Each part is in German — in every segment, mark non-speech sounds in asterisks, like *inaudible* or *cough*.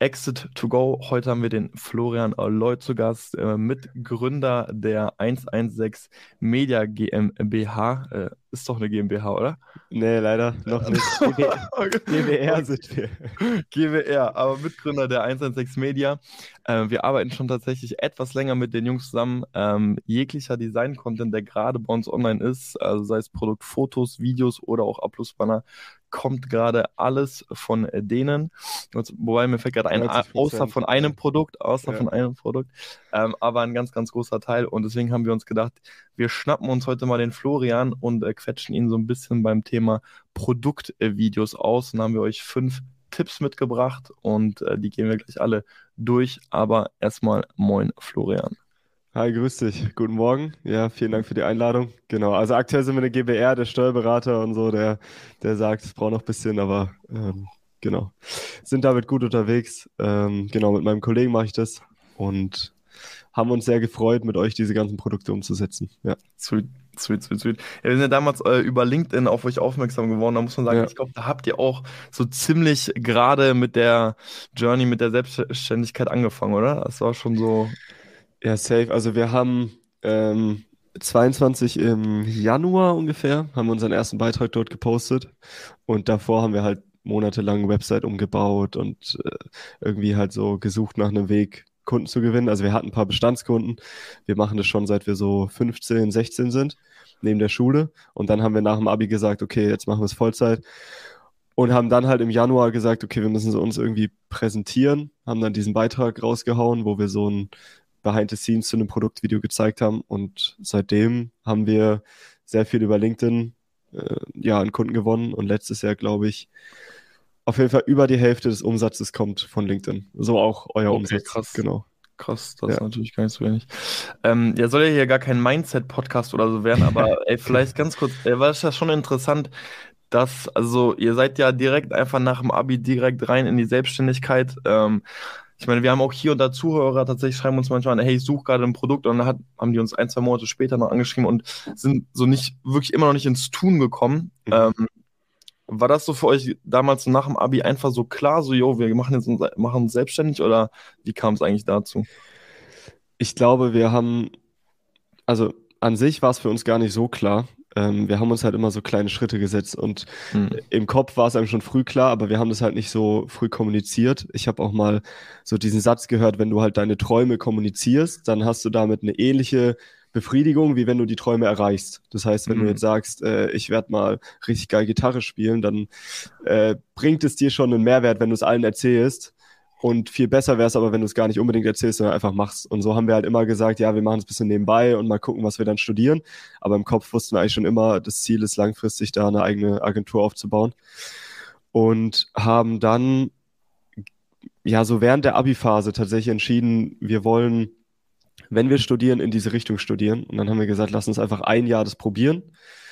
Exit to Go. Heute haben wir den Florian Lloyd zu Gast, äh, Mitgründer der 116 Media GmbH. Äh, ist doch eine GmbH, oder? Nee, leider noch nicht. *laughs* GWR sind wir. GWR, aber Mitgründer der 116 Media. Äh, wir arbeiten schon tatsächlich etwas länger mit den Jungs zusammen. Ähm, jeglicher Design-Content, der gerade bei uns online ist, also sei es Produktfotos, Videos oder auch Abschlussbanner, kommt gerade alles von denen. Wobei mir fällt gerade ein, außer von einem Produkt, außer ja. von einem Produkt, ähm, aber ein ganz, ganz großer Teil. Und deswegen haben wir uns gedacht, wir schnappen uns heute mal den Florian und äh, quetschen ihn so ein bisschen beim Thema Produktvideos aus. Und haben wir euch fünf Tipps mitgebracht und äh, die gehen wir gleich alle durch. Aber erstmal moin, Florian. Hi, grüß dich. Guten Morgen. Ja, vielen Dank für die Einladung. Genau, also aktuell sind wir eine GBR, der Steuerberater und so, der, der sagt, es braucht noch ein bisschen, aber ähm, genau. Sind damit gut unterwegs. Ähm, genau, mit meinem Kollegen mache ich das und haben uns sehr gefreut, mit euch diese ganzen Produkte umzusetzen. Ja. Sweet, sweet, sweet, sweet. Ja, wir sind ja damals äh, über LinkedIn auf euch aufmerksam geworden. Da muss man sagen, ja. ich glaube, da habt ihr auch so ziemlich gerade mit der Journey, mit der Selbstständigkeit angefangen, oder? Das war schon so. Ja, safe. Also wir haben ähm, 22 im Januar ungefähr, haben wir unseren ersten Beitrag dort gepostet. Und davor haben wir halt monatelang Website umgebaut und äh, irgendwie halt so gesucht nach einem Weg, Kunden zu gewinnen. Also wir hatten ein paar Bestandskunden. Wir machen das schon seit wir so 15, 16 sind, neben der Schule. Und dann haben wir nach dem Abi gesagt, okay, jetzt machen wir es Vollzeit. Und haben dann halt im Januar gesagt, okay, wir müssen uns irgendwie präsentieren. Haben dann diesen Beitrag rausgehauen, wo wir so ein Behind the Scenes zu einem Produktvideo gezeigt haben. Und seitdem haben wir sehr viel über LinkedIn äh, ja, an Kunden gewonnen. Und letztes Jahr, glaube ich, auf jeden Fall über die Hälfte des Umsatzes kommt von LinkedIn. So auch euer okay, Umsatz. Krass. Genau. Krass, das ja. ist natürlich gar nicht so wenig. Ähm, ja, soll ja hier gar kein Mindset-Podcast oder so werden, aber *laughs* ey, vielleicht ganz kurz, ey, war es ja schon interessant, dass, also ihr seid ja direkt einfach nach dem Abi direkt rein in die Selbstständigkeit. Ähm, ich meine, wir haben auch hier und da Zuhörer, tatsächlich schreiben uns manchmal an, hey, ich suche gerade ein Produkt und dann hat, haben die uns ein, zwei Monate später noch angeschrieben und sind so nicht, wirklich immer noch nicht ins Tun gekommen. Mhm. Ähm, war das so für euch damals nach dem Abi einfach so klar, so, yo, wir machen jetzt uns, machen uns selbstständig oder wie kam es eigentlich dazu? Ich glaube, wir haben, also an sich war es für uns gar nicht so klar. Ähm, wir haben uns halt immer so kleine Schritte gesetzt und hm. im Kopf war es einem schon früh klar, aber wir haben das halt nicht so früh kommuniziert. Ich habe auch mal so diesen Satz gehört, wenn du halt deine Träume kommunizierst, dann hast du damit eine ähnliche Befriedigung, wie wenn du die Träume erreichst. Das heißt, wenn mhm. du jetzt sagst, äh, ich werde mal richtig geil Gitarre spielen, dann äh, bringt es dir schon einen Mehrwert, wenn du es allen erzählst. Und viel besser wäre es aber, wenn du es gar nicht unbedingt erzählst, sondern einfach machst. Und so haben wir halt immer gesagt, ja, wir machen es ein bisschen nebenbei und mal gucken, was wir dann studieren. Aber im Kopf wussten wir eigentlich schon immer, das Ziel ist langfristig, da eine eigene Agentur aufzubauen. Und haben dann, ja, so während der Abi-Phase tatsächlich entschieden, wir wollen wenn wir studieren, in diese Richtung studieren. Und dann haben wir gesagt, lass uns einfach ein Jahr das probieren.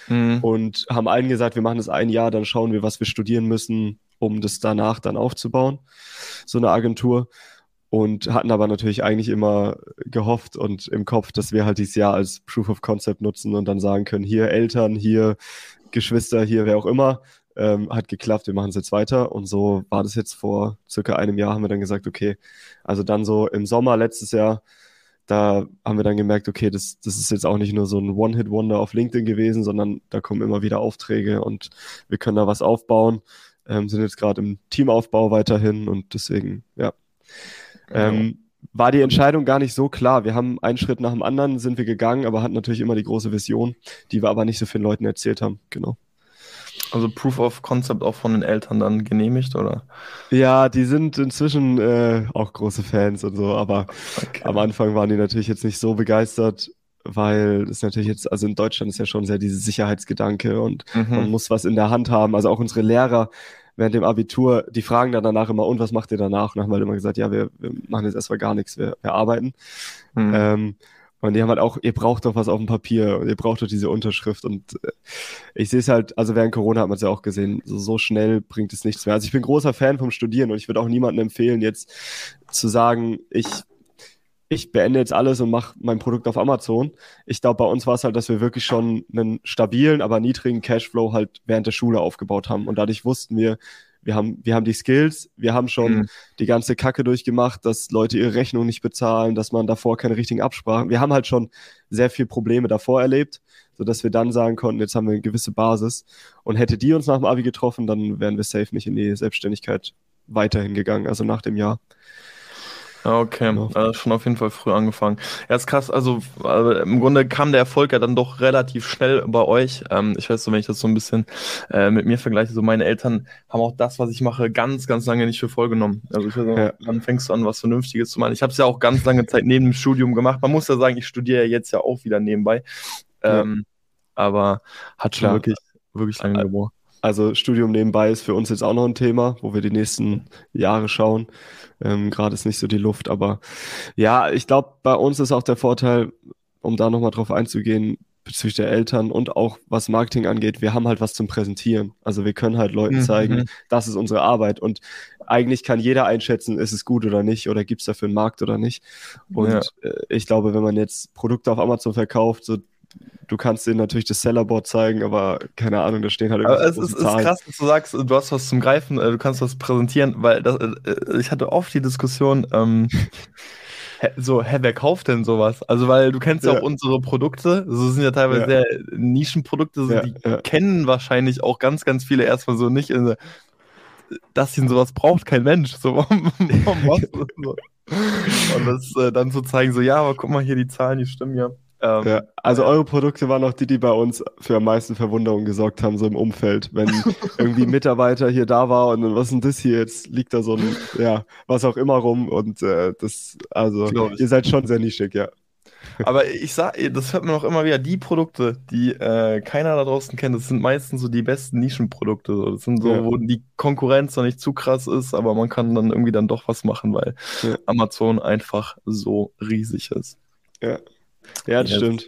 Mhm. Und haben allen gesagt, wir machen das ein Jahr, dann schauen wir, was wir studieren müssen, um das danach dann aufzubauen, so eine Agentur. Und hatten aber natürlich eigentlich immer gehofft und im Kopf, dass wir halt dieses Jahr als Proof of Concept nutzen und dann sagen können, hier Eltern, hier Geschwister, hier wer auch immer, ähm, hat geklappt, wir machen es jetzt weiter. Und so war das jetzt vor circa einem Jahr, haben wir dann gesagt, okay, also dann so im Sommer letztes Jahr da haben wir dann gemerkt, okay, das, das ist jetzt auch nicht nur so ein One-Hit-Wonder auf LinkedIn gewesen, sondern da kommen immer wieder Aufträge und wir können da was aufbauen. Ähm, sind jetzt gerade im Teamaufbau weiterhin und deswegen, ja. Ähm, war die Entscheidung gar nicht so klar. Wir haben einen Schritt nach dem anderen sind wir gegangen, aber hatten natürlich immer die große Vision, die wir aber nicht so vielen Leuten erzählt haben. Genau. Also Proof of Concept auch von den Eltern dann genehmigt, oder? Ja, die sind inzwischen äh, auch große Fans und so, aber okay. am Anfang waren die natürlich jetzt nicht so begeistert, weil es natürlich jetzt, also in Deutschland ist ja schon sehr diese Sicherheitsgedanke und mhm. man muss was in der Hand haben. Also auch unsere Lehrer während dem Abitur, die fragen dann danach immer, und was macht ihr danach? Und dann haben wir halt immer gesagt, ja, wir, wir machen jetzt erstmal gar nichts, wir, wir arbeiten. Mhm. Ähm, Und die haben halt auch, ihr braucht doch was auf dem Papier und ihr braucht doch diese Unterschrift. Und äh, ich sehe es halt, also während Corona hat man es ja auch gesehen, so, so schnell bringt es nichts mehr. Also ich bin großer Fan vom Studieren und ich würde auch niemandem empfehlen, jetzt zu sagen, ich ich beende jetzt alles und mache mein Produkt auf Amazon. Ich glaube, bei uns war es halt, dass wir wirklich schon einen stabilen, aber niedrigen Cashflow halt während der Schule aufgebaut haben. Und dadurch wussten wir, wir haben, wir haben die Skills, wir haben schon mhm. die ganze Kacke durchgemacht, dass Leute ihre Rechnung nicht bezahlen, dass man davor keine richtigen Absprachen. Wir haben halt schon sehr viel Probleme davor erlebt, sodass wir dann sagen konnten, jetzt haben wir eine gewisse Basis. Und hätte die uns nach dem Abi getroffen, dann wären wir safe nicht in die Selbstständigkeit weiterhin gegangen, also nach dem Jahr. Okay, genau. äh, schon auf jeden Fall früh angefangen. Ja, ist krass. Also, also, im Grunde kam der Erfolg ja dann doch relativ schnell bei euch. Ähm, ich weiß so, wenn ich das so ein bisschen äh, mit mir vergleiche, so meine Eltern haben auch das, was ich mache, ganz, ganz lange nicht für voll genommen. Also ich weiß ja. wann fängst du an, was Vernünftiges zu machen? Ich habe es ja auch ganz lange Zeit neben dem Studium gemacht. Man muss ja sagen, ich studiere ja jetzt ja auch wieder nebenbei. Ähm, ja. Aber hat schon Klar. wirklich, wirklich lange gebraucht. Also Studium nebenbei ist für uns jetzt auch noch ein Thema, wo wir die nächsten Jahre schauen. Ähm, Gerade ist nicht so die Luft, aber ja, ich glaube, bei uns ist auch der Vorteil, um da nochmal drauf einzugehen, bezüglich der Eltern und auch was Marketing angeht, wir haben halt was zum Präsentieren. Also wir können halt Leuten mhm. zeigen, das ist unsere Arbeit und eigentlich kann jeder einschätzen, ist es gut oder nicht oder gibt es dafür einen Markt oder nicht. Und ja. Äh, ich glaube, wenn man jetzt Produkte auf Amazon verkauft, so du kannst denen natürlich das Sellerboard zeigen, aber keine Ahnung, da stehen halt irgendwie. Aber es ist, ist, krass, dass du sagst, du hast was zum Greifen, äh, du kannst was präsentieren, weil das, äh, ich hatte oft die Diskussion, ähm, *laughs* so, hä, wer kauft denn sowas? Also, weil du kennst ja, ja auch unsere Produkte, so sind ja teilweise ja. sehr Nischenprodukte, so, ja, die kennen wahrscheinlich auch ganz, ganz viele erstmal so nicht, in, dass ihn sowas braucht kein Mensch. So, *laughs* warum, warum das so? Und das äh, dann zu zeigen, so, ja, aber guck mal hier, die Zahlen, die stimmen ja. Ähm, ja, also eure Produkte waren auch die, die bei uns für am meisten Verwunderung gesorgt haben, so im Umfeld. Wenn *laughs* irgendwie ein Mitarbeiter hier da war und was ist denn das hier? Jetzt liegt da so ein, ja, was auch immer rum und äh, das, also ihr seid schon sehr nischig, ja. Aber ich sag, das hört man auch immer wieder, die Produkte, die äh, keiner da draußen kennt, das sind meistens so die besten Nischenprodukte. Das sind so, ja. wo die Konkurrenz noch nicht zu krass ist, aber man kann dann irgendwie dann doch was machen, weil ja. Amazon einfach so riesig ist. Ja. Ja, das ja. stimmt.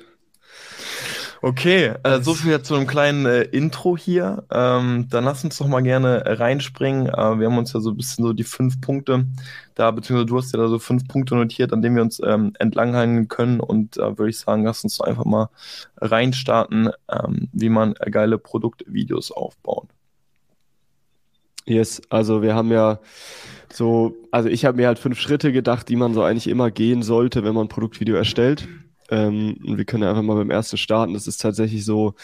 Okay, äh, so viel zu einem kleinen äh, Intro hier. Ähm, dann lass uns doch mal gerne reinspringen. Äh, wir haben uns ja so ein bisschen so die fünf Punkte da, beziehungsweise du hast ja da so fünf Punkte notiert, an denen wir uns ähm, entlanghangeln können. Und da würde ich sagen, lass uns doch einfach mal reinstarten, ähm, wie man geile Produktvideos aufbaut. Yes, also wir haben ja so, also ich habe mir halt fünf Schritte gedacht, die man so eigentlich immer gehen sollte, wenn man ein Produktvideo erstellt. Ähm, und wir können einfach mal beim ersten starten. Das ist tatsächlich so,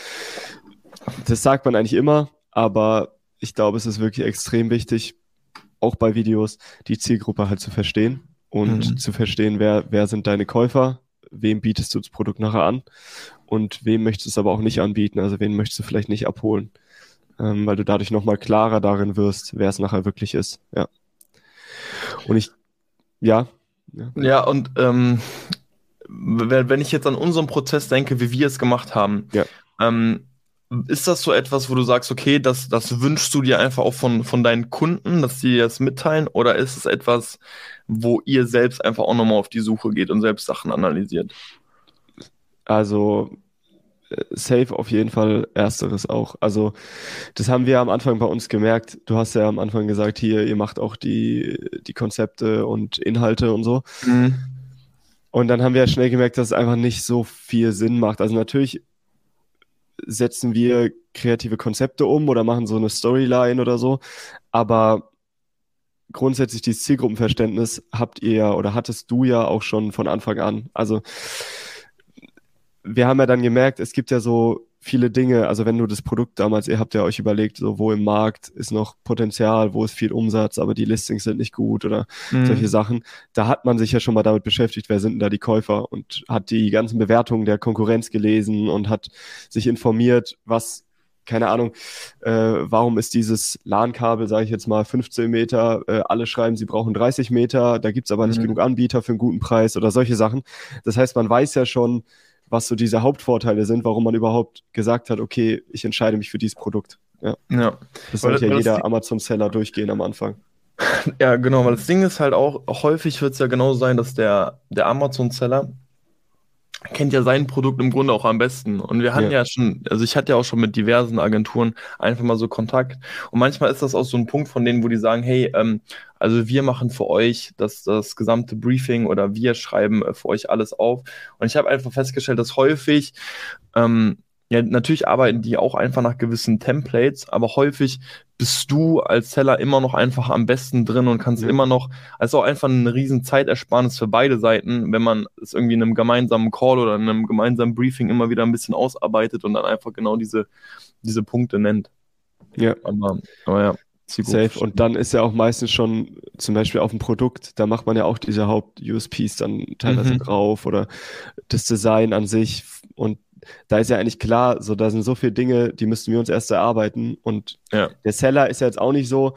das sagt man eigentlich immer, aber ich glaube, es ist wirklich extrem wichtig, auch bei Videos, die Zielgruppe halt zu verstehen und mhm. zu verstehen, wer, wer sind deine Käufer, wem bietest du das Produkt nachher an und wem möchtest du es aber auch nicht anbieten, also wen möchtest du vielleicht nicht abholen, ähm, weil du dadurch nochmal klarer darin wirst, wer es nachher wirklich ist, ja. Und ich, ja. Ja, ja und ähm, wenn ich jetzt an unseren Prozess denke, wie wir es gemacht haben, ja. ähm, ist das so etwas, wo du sagst, okay, das, das wünschst du dir einfach auch von, von deinen Kunden, dass sie das mitteilen? Oder ist es etwas, wo ihr selbst einfach auch nochmal auf die Suche geht und selbst Sachen analysiert? Also, äh, safe auf jeden Fall ersteres auch. Also, das haben wir am Anfang bei uns gemerkt. Du hast ja am Anfang gesagt, hier, ihr macht auch die, die Konzepte und Inhalte und so. Mhm. Und dann haben wir ja schnell gemerkt, dass es einfach nicht so viel Sinn macht. Also natürlich setzen wir kreative Konzepte um oder machen so eine Storyline oder so, aber grundsätzlich dieses Zielgruppenverständnis habt ihr ja oder hattest du ja auch schon von Anfang an. Also wir haben ja dann gemerkt, es gibt ja so viele Dinge, also wenn du das Produkt damals, ihr habt ja euch überlegt, so wo im Markt ist noch Potenzial, wo ist viel Umsatz, aber die Listings sind nicht gut oder mhm. solche Sachen, da hat man sich ja schon mal damit beschäftigt, wer sind denn da die Käufer und hat die ganzen Bewertungen der Konkurrenz gelesen und hat sich informiert, was keine Ahnung, äh, warum ist dieses LAN-Kabel, sage ich jetzt mal, 15 Meter, äh, alle schreiben, sie brauchen 30 Meter, da gibt's aber nicht mhm. genug Anbieter für einen guten Preis oder solche Sachen. Das heißt, man weiß ja schon, was so diese Hauptvorteile sind, warum man überhaupt gesagt hat, okay, ich entscheide mich für dieses Produkt. Ja. ja. Das sollte ja jeder Amazon-Seller durchgehen am Anfang. *laughs* Ja, genau, weil das Ding ist halt auch, häufig wird es ja genau sein, dass der, der Amazon-Seller kennt ja sein Produkt im Grunde auch am besten. Und wir hatten ja. ja. schon, also ich hatte ja auch schon mit diversen Agenturen einfach mal so Kontakt. Und manchmal ist das auch so ein Punkt von denen, wo die sagen, hey, ähm, also wir machen für euch das, das gesamte Briefing oder wir schreiben äh, für euch alles auf. Und ich habe einfach festgestellt, dass häufig ähm, ja, natürlich arbeiten die auch einfach nach gewissen Templates, aber häufig bist du als Seller immer noch einfach am besten drin und kannst ja. immer noch, also auch einfach eine riesen Zeitersparnis für beide Seiten, wenn man es irgendwie in einem gemeinsamen Call oder in einem gemeinsamen Briefing immer wieder ein bisschen ausarbeitet und dann einfach genau diese, diese Punkte nennt. Ja. Aber, aber ja. Safe. Und dann ist ja auch meistens schon zum Beispiel auf dem Produkt, da macht man ja auch diese Haupt-USPs dann teilweise mhm. drauf oder das Design an sich. Und da ist ja eigentlich klar, so da sind so viele Dinge, die müssten wir uns erst erarbeiten. Und ja. der Seller ist ja jetzt auch nicht so,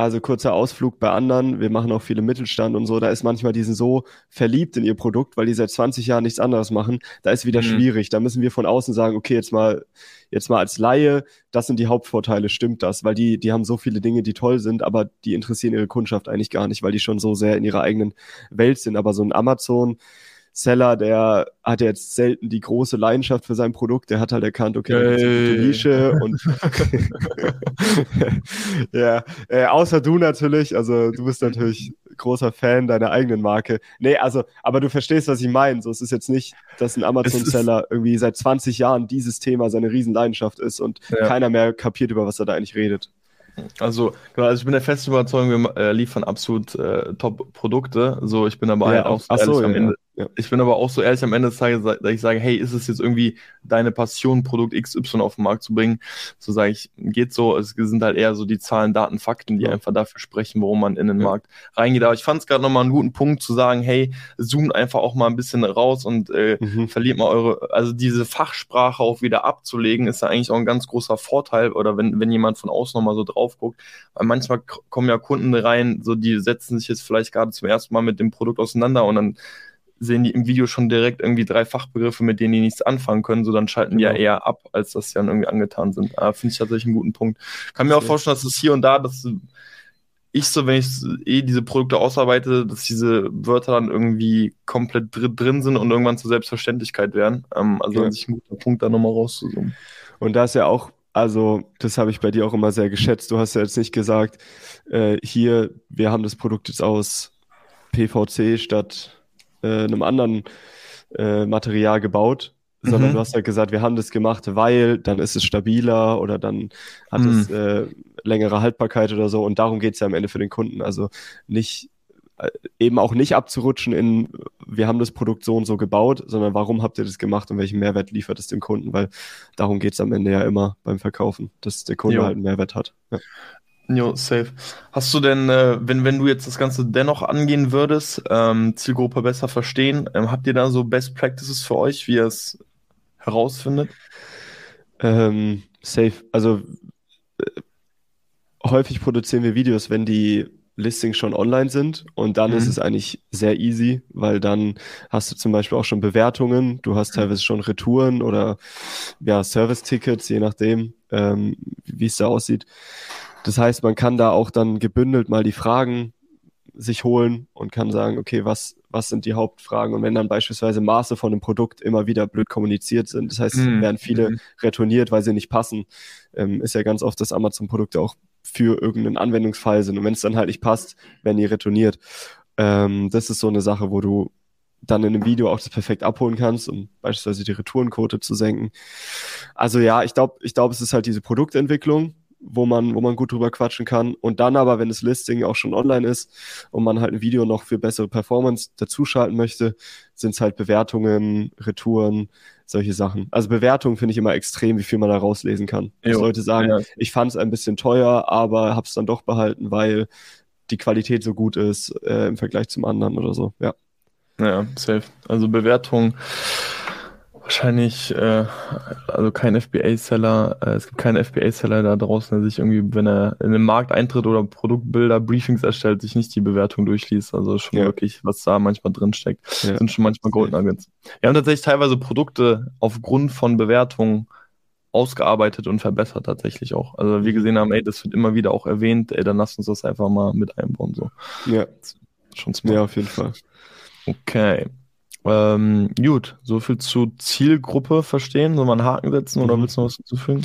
also kurzer Ausflug bei anderen, wir machen auch viele Mittelstand und so, da ist manchmal, die sind so verliebt in ihr Produkt, weil die seit 20 Jahren nichts anderes machen, da ist wieder mhm. schwierig. Da müssen wir von außen sagen, okay, jetzt mal, jetzt mal als Laie, das sind die Hauptvorteile, stimmt das? Weil die, die haben so viele Dinge, die toll sind, aber die interessieren ihre Kundschaft eigentlich gar nicht, weil die schon so sehr in ihrer eigenen Welt sind. Aber so ein Amazon, Seller, der hat jetzt selten die große Leidenschaft für sein Produkt. Der hat halt erkannt, okay, hey. das ist eine gute Nische und *laughs* ja, äh, außer du natürlich, also du bist natürlich großer Fan deiner eigenen Marke. Nee, also, aber du verstehst, was ich meine. So, es ist jetzt nicht, dass ein Amazon-Seller irgendwie seit 20 Jahren dieses Thema seine Riesenleidenschaft ist und ja. keiner mehr kapiert, über was er da eigentlich redet. Also, genau, also ich bin der festen Überzeugung, wir äh, liefern absolut äh, Top-Produkte. So, ich bin aber ja, auch so, ehrlich, so, am ja. Ende, ja. Ich bin aber auch so ehrlich am Ende des Tages, dass ich sage, hey, ist es jetzt irgendwie deine Passion, Produkt XY auf den Markt zu bringen? So sage ich, geht so. Es sind halt eher so die Zahlen, Daten, Fakten, die ja. einfach dafür sprechen, warum man in den ja. Markt reingeht. Aber ich fand es gerade nochmal einen guten Punkt zu sagen, hey, zoomt einfach auch mal ein bisschen raus und äh, mhm. verliert mal eure, also diese Fachsprache auch wieder abzulegen, ist ja eigentlich auch ein ganz großer Vorteil. Oder wenn, wenn jemand von außen nochmal so drauf guckt, weil manchmal kommen ja Kunden rein, so die setzen sich jetzt vielleicht gerade zum ersten Mal mit dem Produkt auseinander und dann sehen die im Video schon direkt irgendwie drei Fachbegriffe, mit denen die nichts anfangen können, so dann schalten genau. die ja genau. eher ab, als dass sie dann irgendwie angetan sind. Ah, Finde ich tatsächlich einen guten Punkt. Kann mir auch vorstellen, dass es hier und da, dass ich so, wenn ich eh diese Produkte ausarbeite, dass diese Wörter dann irgendwie komplett drin, drin sind und irgendwann zur Selbstverständlichkeit werden. Ähm, also ja. an sich ein guter Punkt, da nochmal rauszuzoomen. Und da ist ja auch, also das habe ich bei dir auch immer sehr geschätzt. Du hast ja jetzt nicht gesagt, äh, hier, wir haben das Produkt jetzt aus PVC statt äh, einem anderen äh, Material gebaut, sondern mhm. du hast ja gesagt, wir haben das gemacht, weil dann ist es stabiler oder dann hat mhm. es äh, längere Haltbarkeit oder so und darum geht es ja am Ende für den Kunden. Also nicht äh, eben auch nicht abzurutschen in, wir haben das Produkt so und so gebaut, sondern warum habt ihr das gemacht und welchen Mehrwert liefert es dem Kunden, weil darum geht es am Ende ja immer beim Verkaufen, dass der Kunde jo. halt einen Mehrwert hat. Ja. Jo, safe. Hast du denn, äh, wenn, wenn du jetzt das Ganze dennoch angehen würdest, ähm, Zielgruppe besser verstehen, ähm, habt ihr da so Best Practices für euch, wie ihr es herausfindet? Ähm, safe. Also äh, häufig produzieren wir Videos, wenn die Listings schon online sind und dann mhm. ist es eigentlich sehr easy, weil dann hast du zum Beispiel auch schon Bewertungen, du hast teilweise schon Retouren oder ja, Service-Tickets, je nachdem, ähm, wie es da aussieht. Das heißt, man kann da auch dann gebündelt mal die Fragen sich holen und kann sagen, okay, was, was sind die Hauptfragen? Und wenn dann beispielsweise Maße von einem Produkt immer wieder blöd kommuniziert sind, das heißt, mm. werden viele mm. retourniert, weil sie nicht passen, ähm, ist ja ganz oft, dass Amazon-Produkte auch für irgendeinen Anwendungsfall sind. Und wenn es dann halt nicht passt, werden die retourniert. Ähm, das ist so eine Sache, wo du dann in einem Video auch das perfekt abholen kannst, um beispielsweise die Retourenquote zu senken. Also ja, ich glaube, ich glaube, es ist halt diese Produktentwicklung, wo man, wo man gut drüber quatschen kann. Und dann aber, wenn das Listing auch schon online ist und man halt ein Video noch für bessere Performance dazuschalten möchte, sind es halt Bewertungen, Retouren, solche Sachen. Also Bewertungen finde ich immer extrem, wie viel man da rauslesen kann. Jo. Leute sagen, ja. ich fand es ein bisschen teuer, aber habe es dann doch behalten, weil die Qualität so gut ist äh, im Vergleich zum anderen oder so. Ja. Ja, safe. Also Bewertung wahrscheinlich, äh, also kein FBA-Seller, äh, es gibt keinen FBA-Seller da draußen, der sich irgendwie, wenn er in den Markt eintritt oder Produktbilder, Briefings erstellt, sich nicht die Bewertung durchliest. Also schon ja. wirklich, was da manchmal drin steckt, ja. sind schon manchmal Gold Nuggets. Wir haben tatsächlich teilweise Produkte aufgrund von Bewertungen ausgearbeitet und verbessert tatsächlich auch. Also wir gesehen haben, ey, das wird immer wieder auch erwähnt, ey, dann lass uns das einfach mal mit einbauen. So. Ja. Schon smart. Ja, auf jeden Fall. Okay. Ähm, gut, so viel zu Zielgruppe verstehen. Soll man einen Haken setzen oder Mhm. willst du noch was hinzufügen?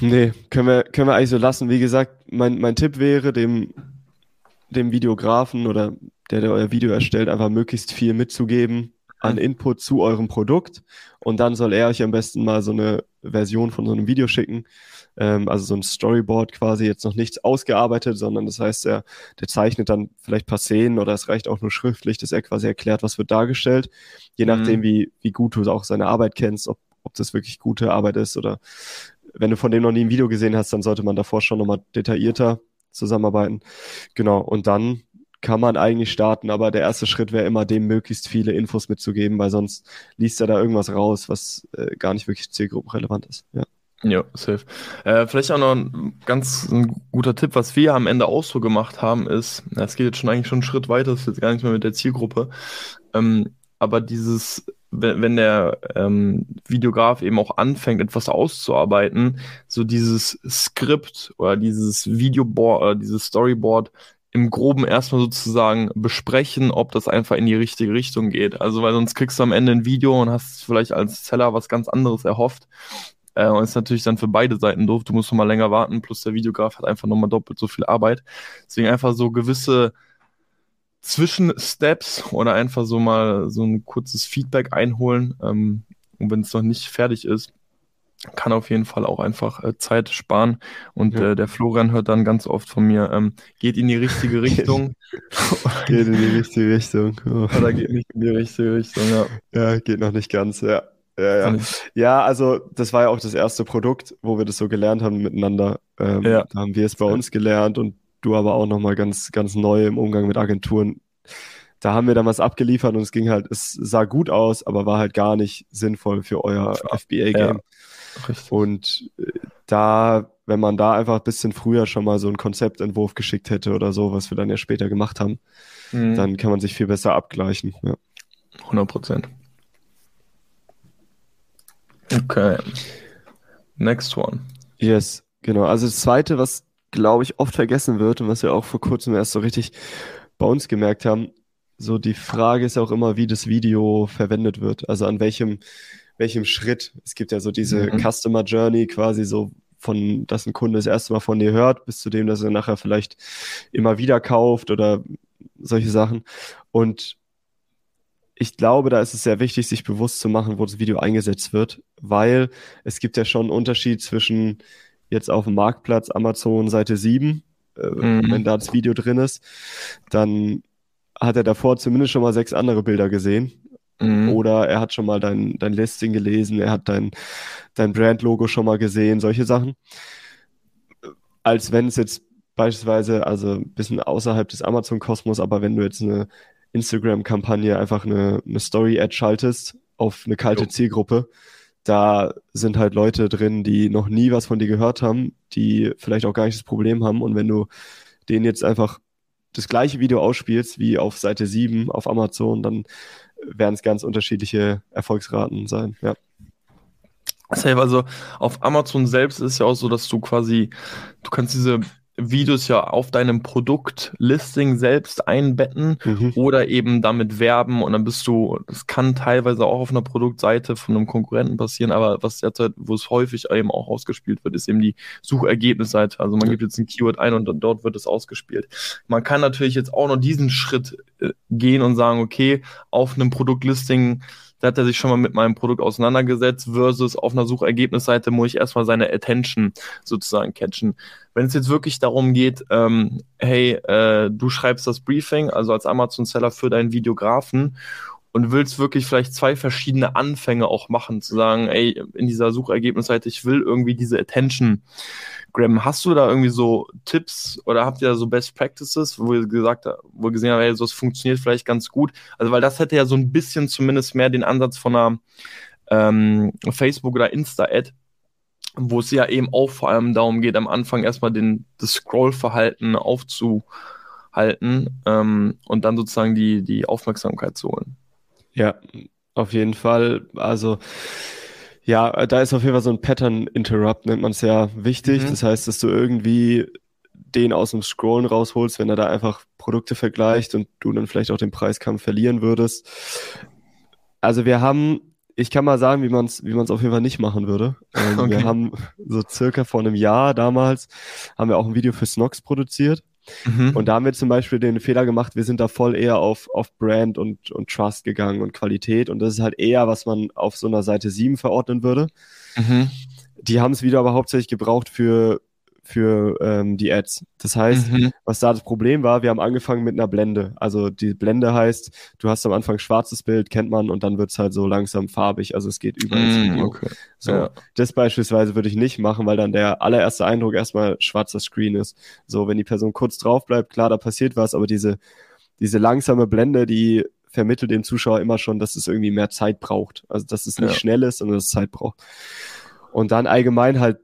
Nee, können wir, können wir eigentlich so lassen. Wie gesagt, mein, mein Tipp wäre, dem, dem Videografen oder der, der euer Video erstellt, einfach möglichst viel mitzugeben an Input zu eurem Produkt. Und dann soll er euch am besten mal so eine Version von so einem Video schicken. Ähm, also so ein Storyboard quasi, jetzt noch nichts ausgearbeitet, sondern das heißt, er, der zeichnet dann vielleicht ein paar Szenen oder es reicht auch nur schriftlich, dass er quasi erklärt, was wird dargestellt. Je Mhm. nachdem, wie, wie gut du auch seine Arbeit kennst, ob, ob das wirklich gute Arbeit ist oder wenn du von dem noch nie ein Video gesehen hast, dann sollte man davor schon nochmal detaillierter zusammenarbeiten. Genau, und dann kann man eigentlich starten, aber der erste Schritt wäre immer, dem möglichst viele Infos mitzugeben, weil sonst liest er da irgendwas raus, was äh, gar nicht wirklich zielgruppenrelevant ist. Ja. Ja, safe. Äh, vielleicht auch noch ein ganz ein guter Tipp, was wir am Ende auch so gemacht haben, ist, es geht jetzt schon eigentlich schon einen Schritt weiter, ist jetzt gar nicht mehr mit der Zielgruppe, ähm, aber dieses, wenn, wenn der ähm, Videograf eben auch anfängt, etwas auszuarbeiten, so dieses Skript oder dieses Videoboard oder dieses Storyboard im Groben erstmal sozusagen besprechen, ob das einfach in die richtige Richtung geht. Also, weil sonst kriegst du am Ende ein Video und hast vielleicht als Seller was ganz anderes erhofft. Äh, und ist natürlich dann für beide Seiten doof. Du musst noch mal länger warten, plus der Videograf hat einfach nochmal doppelt so viel Arbeit. Deswegen einfach so gewisse Zwischensteps oder einfach so mal so ein kurzes Feedback einholen. Ähm, und wenn es noch nicht fertig ist, kann auf jeden Fall auch einfach äh, Zeit sparen. Und Ja. äh, der Florian hört dann ganz oft von mir, ähm, geht in die richtige *laughs* Richtung Geht in die richtige Richtung. Oh. oder geht nicht in die richtige Richtung. Ja, Ja, geht noch nicht ganz, ja. Ja, ja. Ja, also das war ja auch das erste Produkt, wo wir das so gelernt haben miteinander. Ähm, Ja. Da haben wir es bei uns gelernt und du aber auch nochmal ganz, ganz neu im Umgang mit Agenturen. Da haben wir dann was abgeliefert und es ging halt, es sah gut aus, aber war halt gar nicht sinnvoll für euer Ja. FBA-Game. richtig. Und äh, da, wenn man da einfach ein bisschen früher schon mal so einen Konzeptentwurf geschickt hätte oder so, was wir dann ja später gemacht haben, Mhm. dann kann man sich viel besser abgleichen. Ja. 100 Prozent. Okay. Next one. Yes, genau. Also das Zweite, was, glaube ich, oft vergessen wird und was wir auch vor kurzem erst so richtig bei uns gemerkt haben, so die Frage ist auch immer, wie das Video verwendet wird. Also an welchem, welchem Schritt. Es gibt ja so diese Mhm. Customer Journey quasi so von, dass ein Kunde das erste Mal von dir hört, bis zu dem, dass er nachher vielleicht immer wieder kauft oder solche Sachen. Und ich glaube, da ist es sehr wichtig, sich bewusst zu machen, wo das Video eingesetzt wird, weil es gibt ja schon einen Unterschied zwischen jetzt auf dem Marktplatz Amazon Seite 7, äh, Mhm. wenn da das Video drin ist, dann hat er davor zumindest schon mal sechs andere Bilder gesehen. Mhm. Oder er hat schon mal dein, dein Listing gelesen, er hat dein, dein Brand-Logo schon mal gesehen, solche Sachen. Als wenn es jetzt beispielsweise, also ein bisschen außerhalb des Amazon-Kosmos, aber wenn du jetzt eine Instagram-Kampagne einfach eine, eine Story-Ad schaltest auf eine kalte Jo. Zielgruppe, da sind halt Leute drin, die noch nie was von dir gehört haben, die vielleicht auch gar nicht das Problem haben. Und wenn du denen jetzt einfach das gleiche Video ausspielst wie auf Seite 7 auf Amazon, dann werden es ganz unterschiedliche Erfolgsraten sein. Ja. Also auf Amazon selbst ist ja auch so, dass du quasi, du kannst diese Videos ja auf deinem Produktlisting selbst einbetten Mhm. oder eben damit werben und dann bist du, das kann teilweise auch auf einer Produktseite von einem Konkurrenten passieren, aber was derzeit, wo es häufig eben auch ausgespielt wird, ist eben die Suchergebnisseite. Also man gibt jetzt ein Keyword ein und dann dort wird es ausgespielt. Man kann natürlich jetzt auch noch diesen Schritt äh, gehen und sagen, okay, auf einem Produktlisting da hat er sich schon mal mit meinem Produkt auseinandergesetzt, versus auf einer Suchergebnisseite muss ich erstmal seine Attention sozusagen catchen. Wenn es jetzt wirklich darum geht, ähm, hey, äh, du schreibst das Briefing, also als Amazon-Seller für deinen Videografen und willst wirklich vielleicht zwei verschiedene Anfänge auch machen, zu sagen, ey, in dieser Suchergebnisseite, ich will irgendwie diese Attention grabben. Hast du da irgendwie so Tipps oder habt ihr da so Best Practices, wo ihr gesagt habt, wo ihr gesehen habt, ey, so es funktioniert vielleicht ganz gut? Also, weil das hätte ja so ein bisschen zumindest mehr den Ansatz von einer ähm, Facebook- oder Insta-Ad, wo es ja eben auch vor allem darum geht, am Anfang erstmal den, das Scrollverhalten aufzuhalten ähm, und dann sozusagen die, die Aufmerksamkeit zu holen. Ja, auf jeden Fall. Also, ja, da ist auf jeden Fall so ein Pattern Interrupt, nennt man es ja, wichtig. Mhm. Das heißt, dass du irgendwie den aus dem Scrollen rausholst, wenn er da einfach Produkte vergleicht und du dann vielleicht auch den Preiskampf verlieren würdest. Also wir haben, ich kann mal sagen, wie man es wie man's auf jeden Fall nicht machen würde. Ähm, okay. Wir haben so circa vor einem Jahr damals, haben wir auch ein Video für Snox produziert. Mhm. Und da haben wir zum Beispiel den Fehler gemacht, wir sind da voll eher auf, auf Brand und, und Trust gegangen und Qualität. Und das ist halt eher, was man auf so einer Seite 7 verordnen würde. Mhm. Die haben es wieder aber hauptsächlich gebraucht für für ähm, die Ads. Das heißt, mhm. was da das Problem war, wir haben angefangen mit einer Blende. Also die Blende heißt, du hast am Anfang schwarzes Bild, kennt man, und dann wird's halt so langsam farbig. Also es geht über ins mhm, Video. Okay. So, ja. Das beispielsweise würde ich nicht machen, weil dann der allererste Eindruck erstmal schwarzer Screen ist. So, wenn die Person kurz drauf bleibt, klar, da passiert was, aber diese, diese langsame Blende, die vermittelt dem Zuschauer immer schon, dass es irgendwie mehr Zeit braucht. Also dass es nicht ja. schnell ist, sondern dass es Zeit braucht. Und dann allgemein halt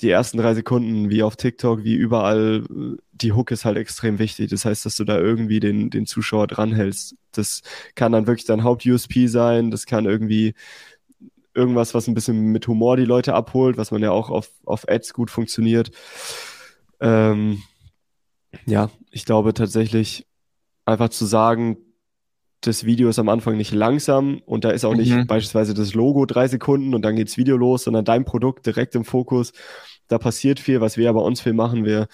die ersten drei Sekunden, wie auf TikTok, wie überall, die Hook ist halt extrem wichtig. Das heißt, dass du da irgendwie den, den Zuschauer dranhältst. Das kann dann wirklich dein Haupt-USP sein. Das kann irgendwie irgendwas, was ein bisschen mit Humor die Leute abholt, was man ja auch auf, auf Ads gut funktioniert. Ähm, ja, ich glaube tatsächlich einfach zu sagen, das Video ist am Anfang nicht langsam und da ist auch nicht mhm. beispielsweise das Logo drei Sekunden und dann geht's Video los, sondern dein Produkt direkt im Fokus. Da passiert viel, was wir aber uns viel machen. Wir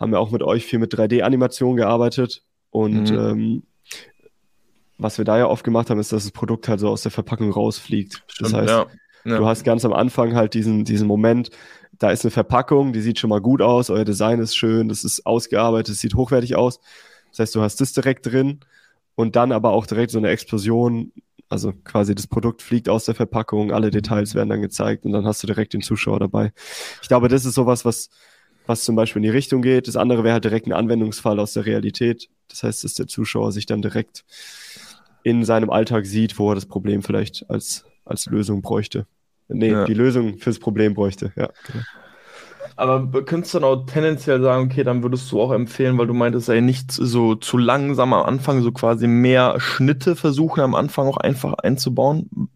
haben ja auch mit euch viel mit 3D-Animation gearbeitet und mhm. ähm, was wir da ja oft gemacht haben, ist, dass das Produkt halt so aus der Verpackung rausfliegt. Stimmt, das heißt, ja. Ja. du hast ganz am Anfang halt diesen, diesen Moment, da ist eine Verpackung, die sieht schon mal gut aus, euer Design ist schön, das ist ausgearbeitet, sieht hochwertig aus. Das heißt, du hast das direkt drin und dann aber auch direkt so eine Explosion, also quasi das Produkt fliegt aus der Verpackung, alle Details werden dann gezeigt und dann hast du direkt den Zuschauer dabei. Ich glaube, das ist sowas, was, was zum Beispiel in die Richtung geht. Das andere wäre halt direkt ein Anwendungsfall aus der Realität. Das heißt, dass der Zuschauer sich dann direkt in seinem Alltag sieht, wo er das Problem vielleicht als, als Lösung bräuchte. Nee, ja. die Lösung fürs Problem bräuchte, ja. Genau. Aber könntest du dann auch tendenziell sagen, okay, dann würdest du auch empfehlen, weil du meintest, ey, nicht so zu langsam am Anfang, so quasi mehr Schnitte versuchen am Anfang auch einfach einzubauen?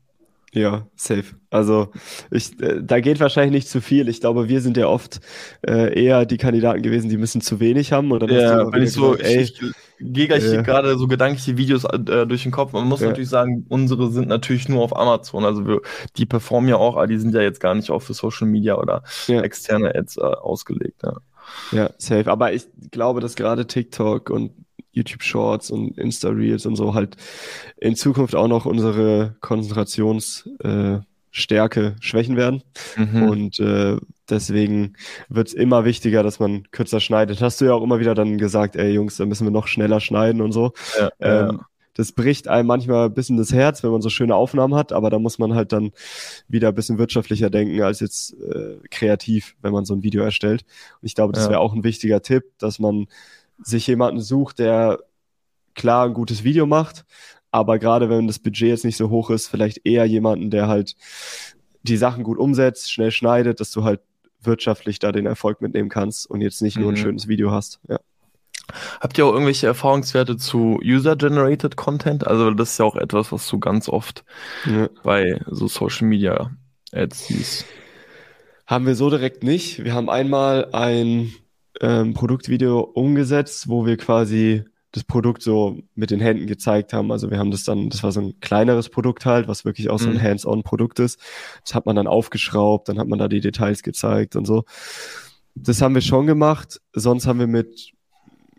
Ja, safe. Also ich, äh, da geht wahrscheinlich nicht zu viel. Ich glaube, wir sind ja oft äh, eher die Kandidaten gewesen, die müssen zu wenig haben. Und dann ja, wenn ich so, gesagt, ey, ich, ich gehe gleich ja. gerade so gedankliche Videos äh, durch den Kopf. Man muss ja. natürlich sagen, unsere sind natürlich nur auf Amazon. Also wir, die performen ja auch, aber die sind ja jetzt gar nicht auch für Social Media oder ja. externe Ads äh, ausgelegt. Ja. ja, safe. Aber ich glaube, dass gerade TikTok und YouTube Shorts und Insta Reels und so halt in Zukunft auch noch unsere Konzentrationsstärke äh, schwächen werden. Mhm. Und äh, deswegen wird es immer wichtiger, dass man kürzer schneidet. Hast du ja auch immer wieder dann gesagt, ey Jungs, da müssen wir noch schneller schneiden und so. Ja, ähm, ja. Das bricht einem manchmal ein bisschen das Herz, wenn man so schöne Aufnahmen hat, aber da muss man halt dann wieder ein bisschen wirtschaftlicher denken als jetzt äh, kreativ, wenn man so ein Video erstellt. Und ich glaube, das ja. wäre auch ein wichtiger Tipp, dass man sich jemanden sucht, der klar ein gutes Video macht, aber gerade wenn das Budget jetzt nicht so hoch ist, vielleicht eher jemanden, der halt die Sachen gut umsetzt, schnell schneidet, dass du halt wirtschaftlich da den Erfolg mitnehmen kannst und jetzt nicht mhm. nur ein mhm. schönes Video hast. Ja. Habt ihr auch irgendwelche Erfahrungswerte zu User-Generated Content? Also das ist ja auch etwas, was du ganz oft ja. bei so Social Media Ads siehst. Haben wir so direkt nicht. Wir haben einmal ein ähm, Produktvideo umgesetzt, wo wir quasi das Produkt so mit den Händen gezeigt haben. Also wir haben das dann, das war so ein kleineres Produkt halt, was wirklich auch so ein mhm. Hands-on-Produkt ist. Das hat man dann aufgeschraubt, dann hat man da die Details gezeigt und so. Das haben wir schon gemacht. Sonst haben wir mit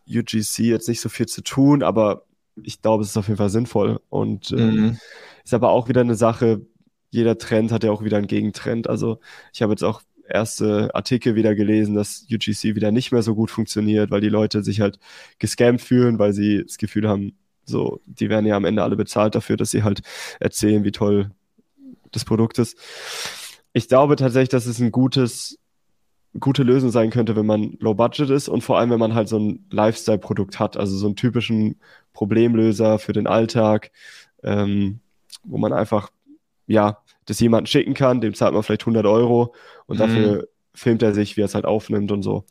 UGC jetzt nicht so viel zu tun, aber ich glaube, es ist auf jeden Fall sinnvoll. Und ähm, mhm. ist aber auch wieder eine Sache, jeder Trend hat ja auch wieder einen Gegentrend. Also ich habe jetzt auch erste Artikel wieder gelesen, dass UGC wieder nicht mehr so gut funktioniert, weil die Leute sich halt gescampt fühlen, weil sie das Gefühl haben, so, die werden ja am Ende alle bezahlt dafür, dass sie halt erzählen, wie toll das Produkt ist. Ich glaube tatsächlich, dass es ein gutes, gute Lösung sein könnte, wenn man low budget ist und vor allem, wenn man halt so ein Lifestyle-Produkt hat, also so einen typischen Problemlöser für den Alltag, ähm, wo man einfach, ja, das jemanden schicken kann, dem zahlt man vielleicht 100 Euro und mhm. dafür filmt er sich, wie er es halt aufnimmt und so.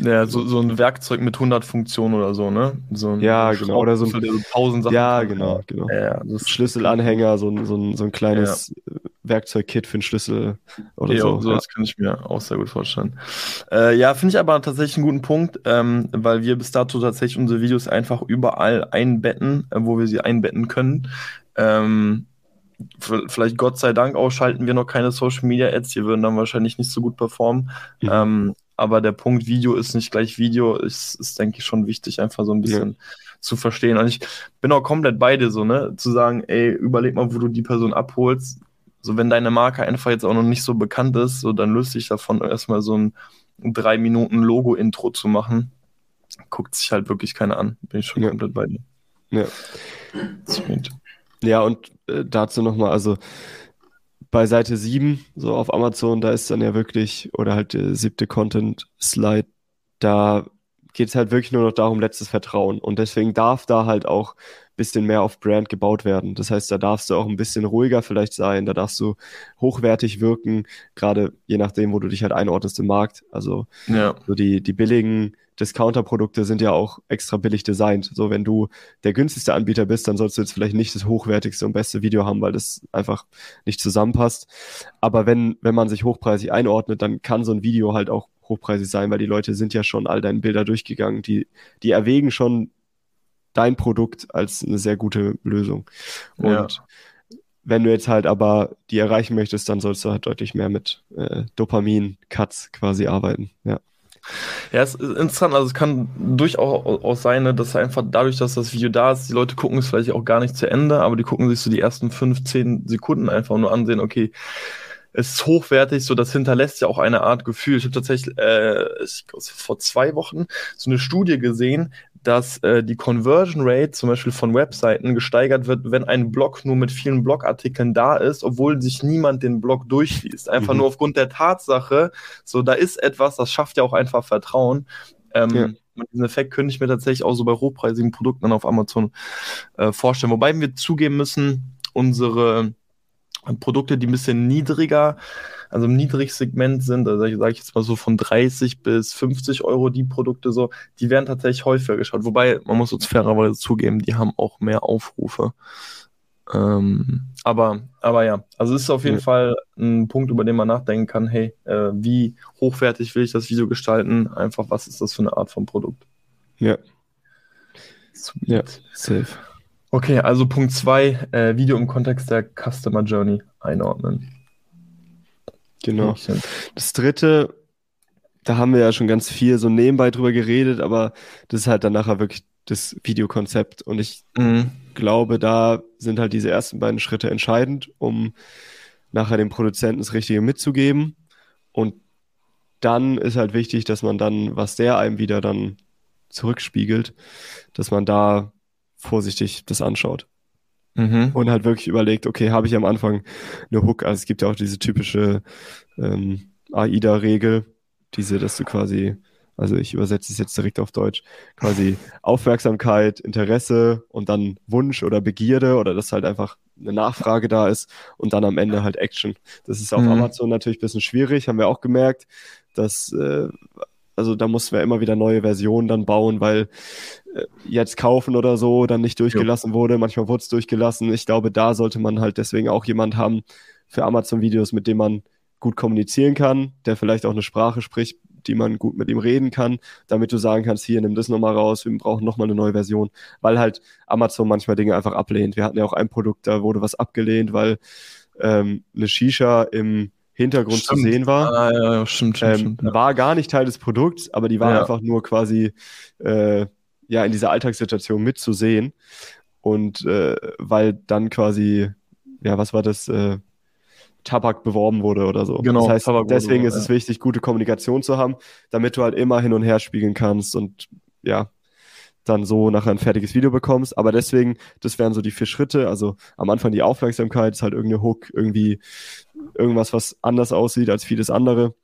Ja, so, so ein Werkzeug mit 100 Funktionen oder so, ne? So ein ja, genau. Oder so ein, der so tausend Sachen Ja, genau, genau. Ja, das Schlüsselanhänger, so ein, so ein, so ein kleines ja. Werkzeugkit für einen Schlüssel oder ja, so. so das kann ich mir auch sehr gut vorstellen. Äh, ja, finde ich aber tatsächlich einen guten Punkt, ähm, weil wir bis dato tatsächlich unsere Videos einfach überall einbetten, äh, wo wir sie einbetten können. Ähm, vielleicht Gott sei Dank auch schalten wir noch keine Social Media Ads, die würden dann wahrscheinlich nicht so gut performen. Mhm. Ähm, aber der Punkt Video ist nicht gleich Video, ist, ist denke ich, schon wichtig, einfach so ein bisschen ja. zu verstehen. Und ich bin auch komplett bei dir so, ne, zu sagen, ey, überleg mal, wo du die Person abholst. So, wenn deine Marke einfach jetzt auch noch nicht so bekannt ist, so, dann löst sich davon erstmal so ein drei Minuten Logo-Intro zu machen. Guckt sich halt wirklich keiner an. Bin ich schon ja. komplett bei dir. Ja. Sweet. Ja, und äh, dazu nochmal, also bei Seite 7, so auf Amazon, da ist dann ja wirklich, oder halt der siebte Content-Slide, da geht es halt wirklich nur noch darum, letztes Vertrauen. Und deswegen darf da halt auch bisschen mehr auf Brand gebaut werden. Das heißt, da darfst du auch ein bisschen ruhiger vielleicht sein, da darfst du hochwertig wirken, gerade je nachdem, wo du dich halt einordnest im Markt. Also ja. so die, die billigen Discounter-Produkte sind ja auch extra billig designt. So, wenn du der günstigste Anbieter bist, dann sollst du jetzt vielleicht nicht das hochwertigste und beste Video haben, weil das einfach nicht zusammenpasst. Aber wenn, wenn man sich hochpreisig einordnet, dann kann so ein Video halt auch hochpreisig sein, weil die Leute sind ja schon all deine Bilder durchgegangen. Die, die erwägen schon dein Produkt als eine sehr gute Lösung. Und ja. wenn du jetzt halt aber die erreichen möchtest, dann sollst du halt deutlich mehr mit äh, Dopamin-Cuts quasi arbeiten. Ja. Ja, es ist interessant. Also es kann durchaus sein, ne, dass einfach dadurch, dass das Video da ist, die Leute gucken es vielleicht auch gar nicht zu Ende, aber die gucken sich so die ersten fünf, zehn Sekunden einfach nur ansehen, okay, es ist hochwertig, so das hinterlässt ja auch eine Art Gefühl. Ich habe tatsächlich äh, ich, vor zwei Wochen so eine Studie gesehen, dass äh, die Conversion Rate zum Beispiel von Webseiten gesteigert wird, wenn ein Blog nur mit vielen Blogartikeln da ist, obwohl sich niemand den Blog durchliest. Einfach mhm. nur aufgrund der Tatsache, so da ist etwas, das schafft ja auch einfach Vertrauen. Ähm, ja. Diesen Effekt könnte ich mir tatsächlich auch so bei hochpreisigen Produkten dann auf Amazon äh, vorstellen. Wobei wir zugeben müssen, unsere Produkte, die ein bisschen niedriger, also im Niedrigsegment sind, also sage ich jetzt mal so von 30 bis 50 Euro die Produkte so, die werden tatsächlich häufiger geschaut. Wobei, man muss uns fairerweise zugeben, die haben auch mehr Aufrufe. Ähm, aber, aber ja, also es ist auf jeden ja. Fall ein Punkt, über den man nachdenken kann, hey, äh, wie hochwertig will ich das Video gestalten? Einfach, was ist das für eine Art von Produkt? Ja. Ja, safe. Okay, also Punkt 2, äh, Video im Kontext der Customer Journey einordnen. Genau. Das dritte, da haben wir ja schon ganz viel so nebenbei drüber geredet, aber das ist halt dann nachher wirklich das Videokonzept. Und ich mhm. glaube, da sind halt diese ersten beiden Schritte entscheidend, um nachher dem Produzenten das Richtige mitzugeben. Und dann ist halt wichtig, dass man dann, was der einem wieder dann zurückspiegelt, dass man da vorsichtig das anschaut. Mhm. Und halt wirklich überlegt, okay, habe ich am Anfang eine Hook? Also es gibt ja auch diese typische ähm, AIDA-Regel, diese, dass du quasi, also ich übersetze es jetzt direkt auf Deutsch, quasi Aufmerksamkeit, Interesse und dann Wunsch oder Begierde oder dass halt einfach eine Nachfrage da ist und dann am Ende halt Action. Das ist auf mhm. Amazon natürlich ein bisschen schwierig, haben wir auch gemerkt, dass äh, also da mussten wir immer wieder neue Versionen dann bauen, weil äh, jetzt kaufen oder so dann nicht durchgelassen ja. wurde. Manchmal wurde es durchgelassen. Ich glaube, da sollte man halt deswegen auch jemand haben für Amazon-Videos, mit dem man gut kommunizieren kann, der vielleicht auch eine Sprache spricht, die man gut mit ihm reden kann, damit du sagen kannst, hier, nimm das nochmal raus, wir brauchen nochmal eine neue Version, weil halt Amazon manchmal Dinge einfach ablehnt. Wir hatten ja auch ein Produkt, da wurde was abgelehnt, weil ähm, eine Shisha im Hintergrund stimmt. zu sehen war. Ah, ja, ja, stimmt, stimmt, ähm, stimmt ja. War gar nicht Teil des Produkts, aber die war einfach nur quasi äh, ja in dieser Alltagssituation mitzusehen. Und äh, weil dann quasi, ja, was war das? Äh, Tabak beworben wurde oder so. Genau. Das heißt, Tabak deswegen wurde, ist es wichtig, gute Kommunikation zu haben, damit du halt immer hin und her spiegeln kannst und ja, dann so nachher ein fertiges Video bekommst. Aber deswegen, das wären so die vier Schritte. Also am Anfang die Aufmerksamkeit ist halt irgendeine Hook, irgendwie irgendwas, was anders aussieht als vieles andere.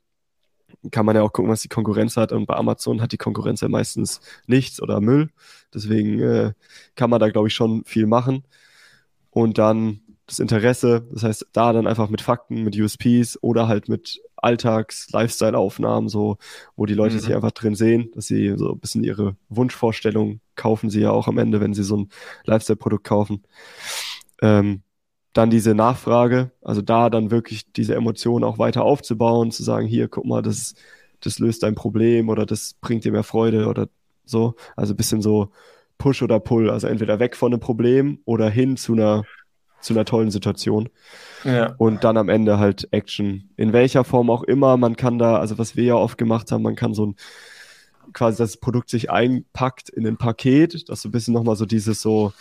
Kann man ja auch gucken, was die Konkurrenz hat. Und bei Amazon hat die Konkurrenz ja meistens nichts oder Müll. Deswegen äh, kann man da, glaube ich, schon viel machen. Und dann das Interesse, das heißt, da dann einfach mit Fakten, mit USPs oder halt mit Alltags-Lifestyle-Aufnahmen, so, wo die Leute mhm. sich einfach drin sehen, dass sie so ein bisschen ihre Wunschvorstellung kaufen sie ja auch am Ende, wenn sie so ein Lifestyle-Produkt kaufen. Ähm, dann diese Nachfrage, also da dann wirklich diese Emotionen auch weiter aufzubauen, zu sagen, hier, guck mal, das, das löst dein Problem oder das bringt dir mehr Freude oder so. Also ein bisschen so Push oder Pull, also entweder weg von einem Problem oder hin zu einer, zu einer tollen Situation. Ja. Und dann am Ende halt Action. In welcher Form auch immer, man kann da, also was wir ja oft gemacht haben, man kann so ein, quasi das Produkt sich einpackt in ein Paket, dass so ein bisschen nochmal so dieses so,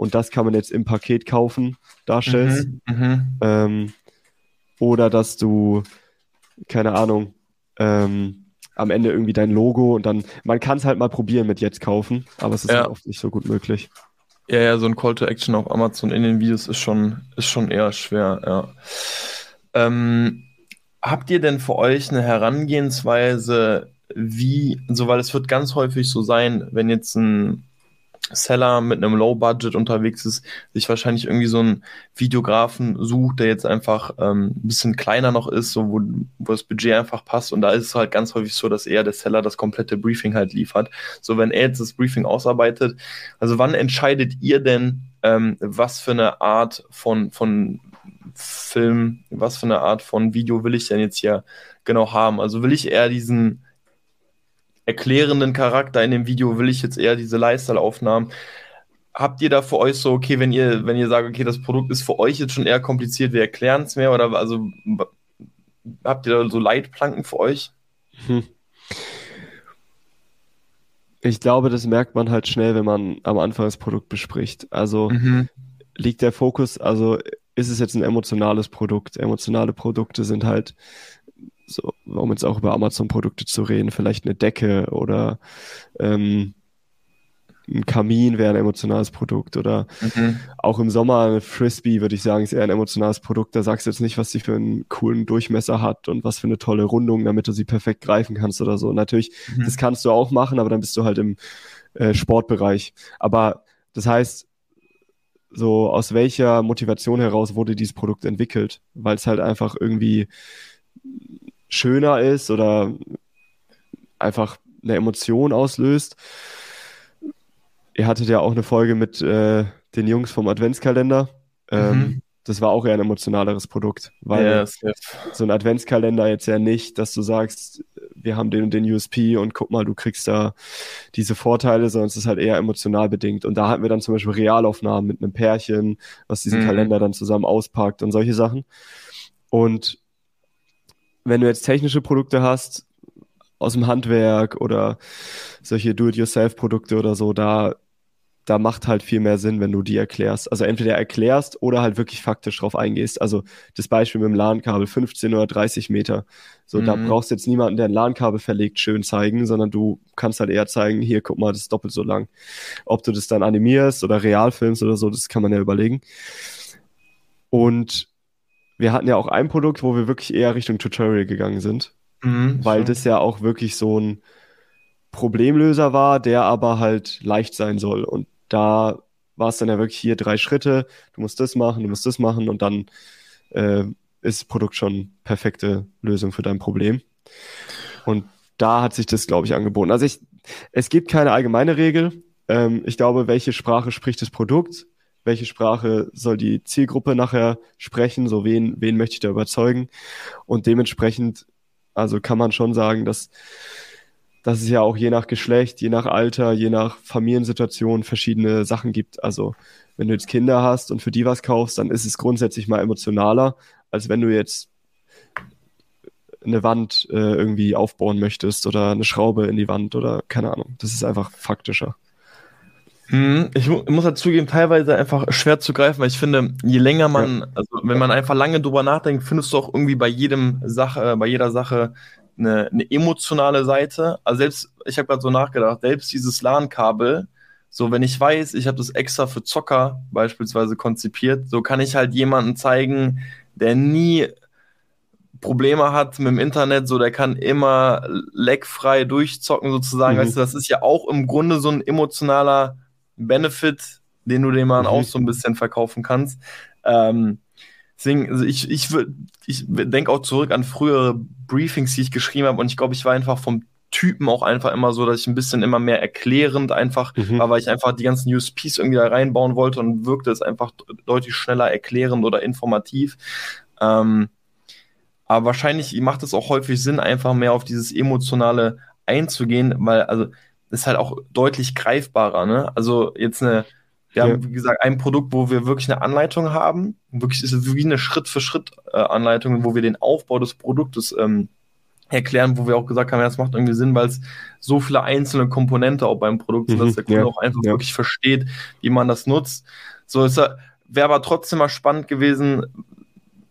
und das kann man jetzt im Paket kaufen, darstellst. Mhm, mhm. ähm, oder dass du, keine Ahnung, ähm, am Ende irgendwie dein Logo und dann, man kann es halt mal probieren mit jetzt kaufen, aber es ist ja. halt oft nicht so gut möglich. Ja, ja, so ein Call to Action auf Amazon in den Videos ist schon, ist schon eher schwer, ja. Ähm, habt ihr denn für euch eine Herangehensweise, wie, so weil es wird ganz häufig so sein, wenn jetzt ein Seller mit einem Low Budget unterwegs ist, sich wahrscheinlich irgendwie so einen Videografen sucht, der jetzt einfach ähm, ein bisschen kleiner noch ist, so wo, wo das Budget einfach passt. Und da ist es halt ganz häufig so, dass eher der Seller das komplette Briefing halt liefert. So, wenn er jetzt das Briefing ausarbeitet, also wann entscheidet ihr denn, ähm, was für eine Art von, von Film, was für eine Art von Video will ich denn jetzt hier genau haben? Also will ich eher diesen erklärenden Charakter in dem Video will ich jetzt eher diese Lifestyle-Aufnahmen. Habt ihr da für euch so, okay, wenn ihr, wenn ihr sagt, okay, das Produkt ist für euch jetzt schon eher kompliziert, wir erklären es mehr oder also habt ihr da so Leitplanken für euch? Hm. Ich glaube, das merkt man halt schnell, wenn man am Anfang das Produkt bespricht. Also mhm. liegt der Fokus, also ist es jetzt ein emotionales Produkt? Emotionale Produkte sind halt so, um jetzt auch über Amazon-Produkte zu reden, vielleicht eine Decke oder ähm, ein Kamin wäre ein emotionales Produkt oder mhm. auch im Sommer eine Frisbee, würde ich sagen, ist eher ein emotionales Produkt. Da sagst du jetzt nicht, was sie für einen coolen Durchmesser hat und was für eine tolle Rundung, damit du sie perfekt greifen kannst oder so. Natürlich, mhm. das kannst du auch machen, aber dann bist du halt im äh, Sportbereich. Aber das heißt, so aus welcher Motivation heraus wurde dieses Produkt entwickelt? Weil es halt einfach irgendwie schöner ist oder einfach eine Emotion auslöst. Ihr hattet ja auch eine Folge mit äh, den Jungs vom Adventskalender. Ähm, mhm. Das war auch eher ein emotionaleres Produkt, weil yes, yes. so ein Adventskalender jetzt ja nicht, dass du sagst, wir haben den und den USP und guck mal, du kriegst da diese Vorteile, sondern es ist halt eher emotional bedingt. Und da hatten wir dann zum Beispiel Realaufnahmen mit einem Pärchen, was diesen mhm. Kalender dann zusammen auspackt und solche Sachen. Und wenn du jetzt technische Produkte hast, aus dem Handwerk oder solche Do-it-yourself-Produkte oder so, da, da macht halt viel mehr Sinn, wenn du die erklärst. Also entweder erklärst oder halt wirklich faktisch drauf eingehst. Also das Beispiel mit dem LAN-Kabel, 15 oder 30 Meter. So, mhm. da brauchst du jetzt niemanden, der ein LAN-Kabel verlegt, schön zeigen, sondern du kannst halt eher zeigen, hier, guck mal, das ist doppelt so lang. Ob du das dann animierst oder real filmst oder so, das kann man ja überlegen. Und wir hatten ja auch ein Produkt, wo wir wirklich eher Richtung Tutorial gegangen sind, mhm, weil das ja auch wirklich so ein Problemlöser war, der aber halt leicht sein soll. Und da war es dann ja wirklich hier drei Schritte, du musst das machen, du musst das machen und dann äh, ist das Produkt schon perfekte Lösung für dein Problem. Und da hat sich das, glaube ich, angeboten. Also ich, es gibt keine allgemeine Regel. Ähm, ich glaube, welche Sprache spricht das Produkt? Welche Sprache soll die Zielgruppe nachher sprechen, so wen, wen möchte ich da überzeugen. Und dementsprechend, also kann man schon sagen, dass, dass es ja auch je nach Geschlecht, je nach Alter, je nach Familiensituation verschiedene Sachen gibt. Also wenn du jetzt Kinder hast und für die was kaufst, dann ist es grundsätzlich mal emotionaler, als wenn du jetzt eine Wand äh, irgendwie aufbauen möchtest oder eine Schraube in die Wand oder keine Ahnung. Das ist einfach faktischer. Hm, ich muss halt zugeben, teilweise einfach schwer zu greifen, weil ich finde, je länger man, ja. also wenn man einfach lange drüber nachdenkt, findest du auch irgendwie bei jedem Sache, bei jeder Sache eine, eine emotionale Seite. Also selbst, ich habe gerade so nachgedacht, selbst dieses LAN-Kabel, so wenn ich weiß, ich habe das extra für Zocker beispielsweise konzipiert, so kann ich halt jemanden zeigen, der nie Probleme hat mit dem Internet, so der kann immer leckfrei durchzocken sozusagen. Mhm. Weißt du, das ist ja auch im Grunde so ein emotionaler Benefit, den du dem Mann mhm. auch so ein bisschen verkaufen kannst. Ähm, deswegen, also ich, ich, ich denke auch zurück an frühere Briefings, die ich geschrieben habe und ich glaube, ich war einfach vom Typen auch einfach immer so, dass ich ein bisschen immer mehr erklärend einfach, mhm. war, weil ich einfach die ganzen USPs irgendwie da reinbauen wollte und wirkte es einfach deutlich schneller erklärend oder informativ. Ähm, aber wahrscheinlich macht es auch häufig Sinn, einfach mehr auf dieses Emotionale einzugehen, weil, also, ist halt auch deutlich greifbarer, ne? Also, jetzt eine, wir ja. haben, wie gesagt, ein Produkt, wo wir wirklich eine Anleitung haben. Wirklich ist es wie eine Schritt-für-Schritt-Anleitung, wo wir den Aufbau des Produktes ähm, erklären, wo wir auch gesagt haben, ja, das macht irgendwie Sinn, weil es so viele einzelne Komponente auch beim Produkt sind, dass mhm, der Kunde ja, auch einfach ja. wirklich versteht, wie man das nutzt. So ist er, wäre aber trotzdem mal spannend gewesen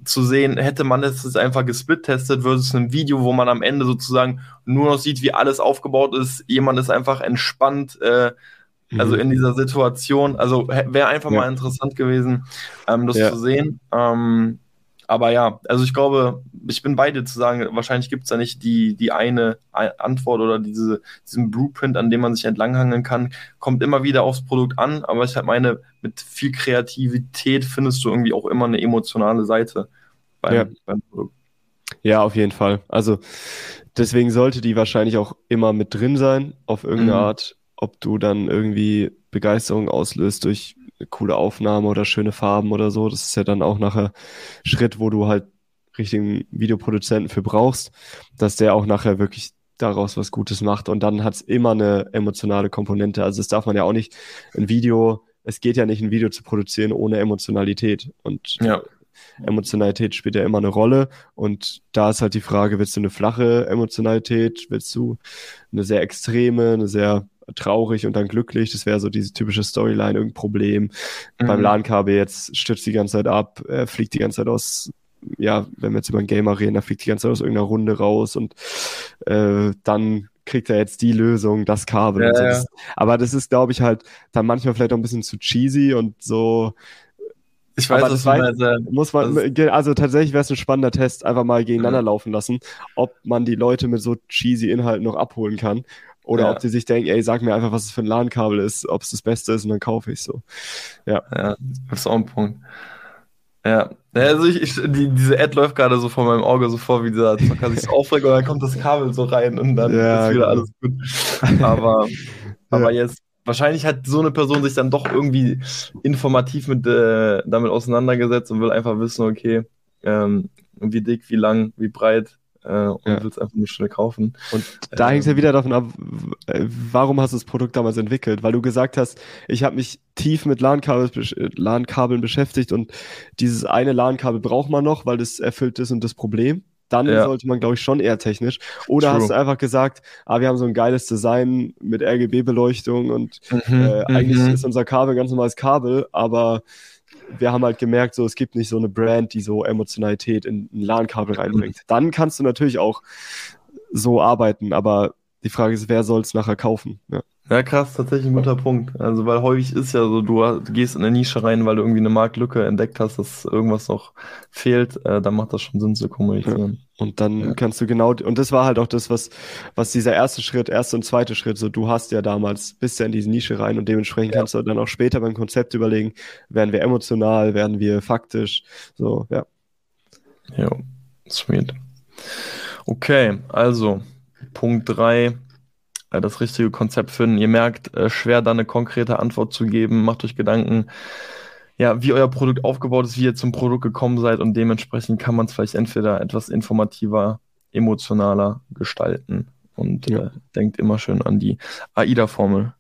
zu sehen, hätte man es jetzt einfach gesplittestet versus ein Video, wo man am Ende sozusagen nur noch sieht, wie alles aufgebaut ist. Jemand ist einfach entspannt, äh, also mhm. in dieser Situation. Also wäre einfach ja. mal interessant gewesen, ähm, das zu sehen. Ähm, aber ja, also ich glaube, ich bin beide zu sagen, wahrscheinlich gibt es da nicht die, die eine Antwort oder diese, diesen Blueprint, an dem man sich entlanghangeln kann. Kommt immer wieder aufs Produkt an, aber ich halt meine, mit viel Kreativität findest du irgendwie auch immer eine emotionale Seite beim, ja. beim Produkt. Ja, auf jeden Fall. Also deswegen sollte die wahrscheinlich auch immer mit drin sein, auf irgendeine mhm. Art, ob du dann irgendwie Begeisterung auslöst durch eine coole Aufnahme oder schöne Farben oder so. Das ist ja dann auch nachher Schritt, wo du halt richtigen Videoproduzenten für brauchst, dass der auch nachher wirklich daraus was Gutes macht. Und dann hat es immer eine emotionale Komponente. Also das darf man ja auch nicht. Ein Video, es geht ja nicht, ein Video zu produzieren ohne Emotionalität. Und ja. Emotionalität spielt ja immer eine Rolle. Und da ist halt die Frage, willst du eine flache Emotionalität? Willst du eine sehr extreme, eine sehr traurig und dann glücklich. Das wäre so diese typische Storyline, irgendein Problem. Mhm. Beim LAN-Kabel jetzt stürzt die ganze Zeit ab, er fliegt die ganze Zeit aus, ja, wenn wir jetzt über einen Gamer reden, er fliegt die ganze Zeit aus irgendeiner Runde raus und äh, dann kriegt er jetzt die Lösung, das Kabel. Ja, so. ja. aber das ist, glaube ich, halt dann manchmal vielleicht auch ein bisschen zu cheesy und so. Ich weiß, das weiß, muss man, also tatsächlich wäre es ein spannender Test, einfach mal gegeneinander mhm. laufen lassen, ob man die Leute mit so cheesy Inhalten noch abholen kann. Oder ja. ob die sich denken, ey, sag mir einfach, was es für ein LAN-Kabel ist, ob es das Beste ist und dann kaufe ich es so. Ja. Ja, das ist auch ein Punkt. Ja, also ich, ich, die, diese Ad läuft gerade so vor meinem Auge so vor, wie dieser Zocker sich so *laughs* aufregt und dann kommt das Kabel so rein und dann ja, ist wieder genau. alles gut. Aber, *laughs* aber ja. jetzt, wahrscheinlich hat so eine Person sich dann doch irgendwie informativ mit, äh, damit auseinandergesetzt und will einfach wissen, okay, ähm, wie dick, wie lang, wie breit, äh, und ja. willst einfach nur schnell kaufen. Und da ähm, hängt es ja wieder davon ab, warum hast du das Produkt damals entwickelt? Weil du gesagt hast, ich habe mich tief mit LAN-Kabeln LAN beschäftigt und dieses eine LAN-Kabel braucht man noch, weil das erfüllt ist und das Problem. Dann ja. sollte man, glaube ich, schon eher technisch. Oder True. hast du einfach gesagt, ah, wir haben so ein geiles Design mit RGB-Beleuchtung und mhm, äh, eigentlich mhm. ist unser Kabel ein ganz normales Kabel, aber wir haben halt gemerkt, so es gibt nicht so eine Brand, die so Emotionalität in ein LAN-Kabel reinbringt. Dann kannst du natürlich auch so arbeiten, aber die Frage ist, wer soll es nachher kaufen? Ja. Ja, krass, tatsächlich ein guter Punkt. Also, weil häufig ist ja so, du, gehst in eine Nische rein, weil du irgendwie eine Marktlücke entdeckt hast, dass irgendwas noch fehlt, äh, dann macht das schon Sinn zu kommunizieren. Ja. Und dann ja. kannst du genau, und das war halt auch das, was, was dieser erste Schritt, erste und zweite Schritt, so du hast ja damals, bist ja in diese Nische rein und dementsprechend kannst du dann auch später beim Konzept überlegen, werden wir emotional, werden wir faktisch, so, ja. Ja, sweet. Okay, also Punkt drei äh, das richtige Konzept finden. Ihr merkt, äh, schwer da eine konkrete Antwort zu geben. Macht euch Gedanken, ja, wie euer Produkt aufgebaut ist, wie ihr zum Produkt gekommen seid und dementsprechend kann man es vielleicht entweder etwas informativer, emotionaler gestalten. Und ja. äh, denkt immer schön an die AIDA-Formel.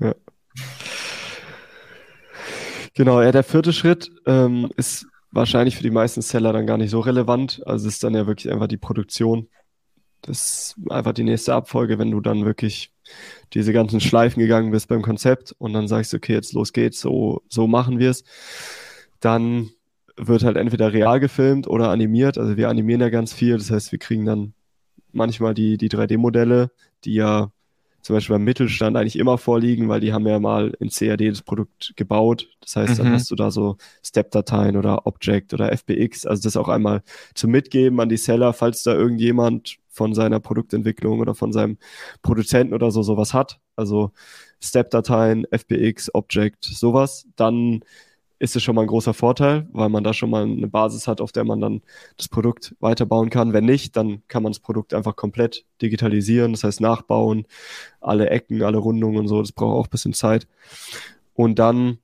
Ja. Genau, ja, der vierte Schritt ähm, ist wahrscheinlich für die meisten Seller dann gar nicht so relevant. Also es ist dann ja wirklich einfach die Produktion das ist einfach die nächste Abfolge, wenn du dann wirklich diese ganzen Schleifen gegangen bist beim Konzept und dann sagst, okay, jetzt los geht's, so, so machen wir es. Dann wird halt entweder real gefilmt oder animiert. Also wir animieren ja ganz viel. Das heißt, wir kriegen dann manchmal die, die 3D-Modelle, die ja zum Beispiel beim Mittelstand eigentlich immer vorliegen, weil die haben ja mal in CAD das Produkt gebaut. Das heißt, mhm. dann hast du da so Step-Dateien oder Object oder FBX. Also das auch einmal zum Mitgeben an die Seller, falls da irgendjemand von seiner Produktentwicklung oder von seinem Produzenten oder so sowas hat. Also Step-Dateien, FBX, Object, sowas. Dann ist es schon mal ein großer Vorteil, weil man da schon mal eine Basis hat, auf der man dann das Produkt weiterbauen kann. Wenn nicht, dann kann man das Produkt einfach komplett digitalisieren, das heißt nachbauen, alle Ecken, alle Rundungen und so, das braucht auch ein bisschen Zeit. Und dann,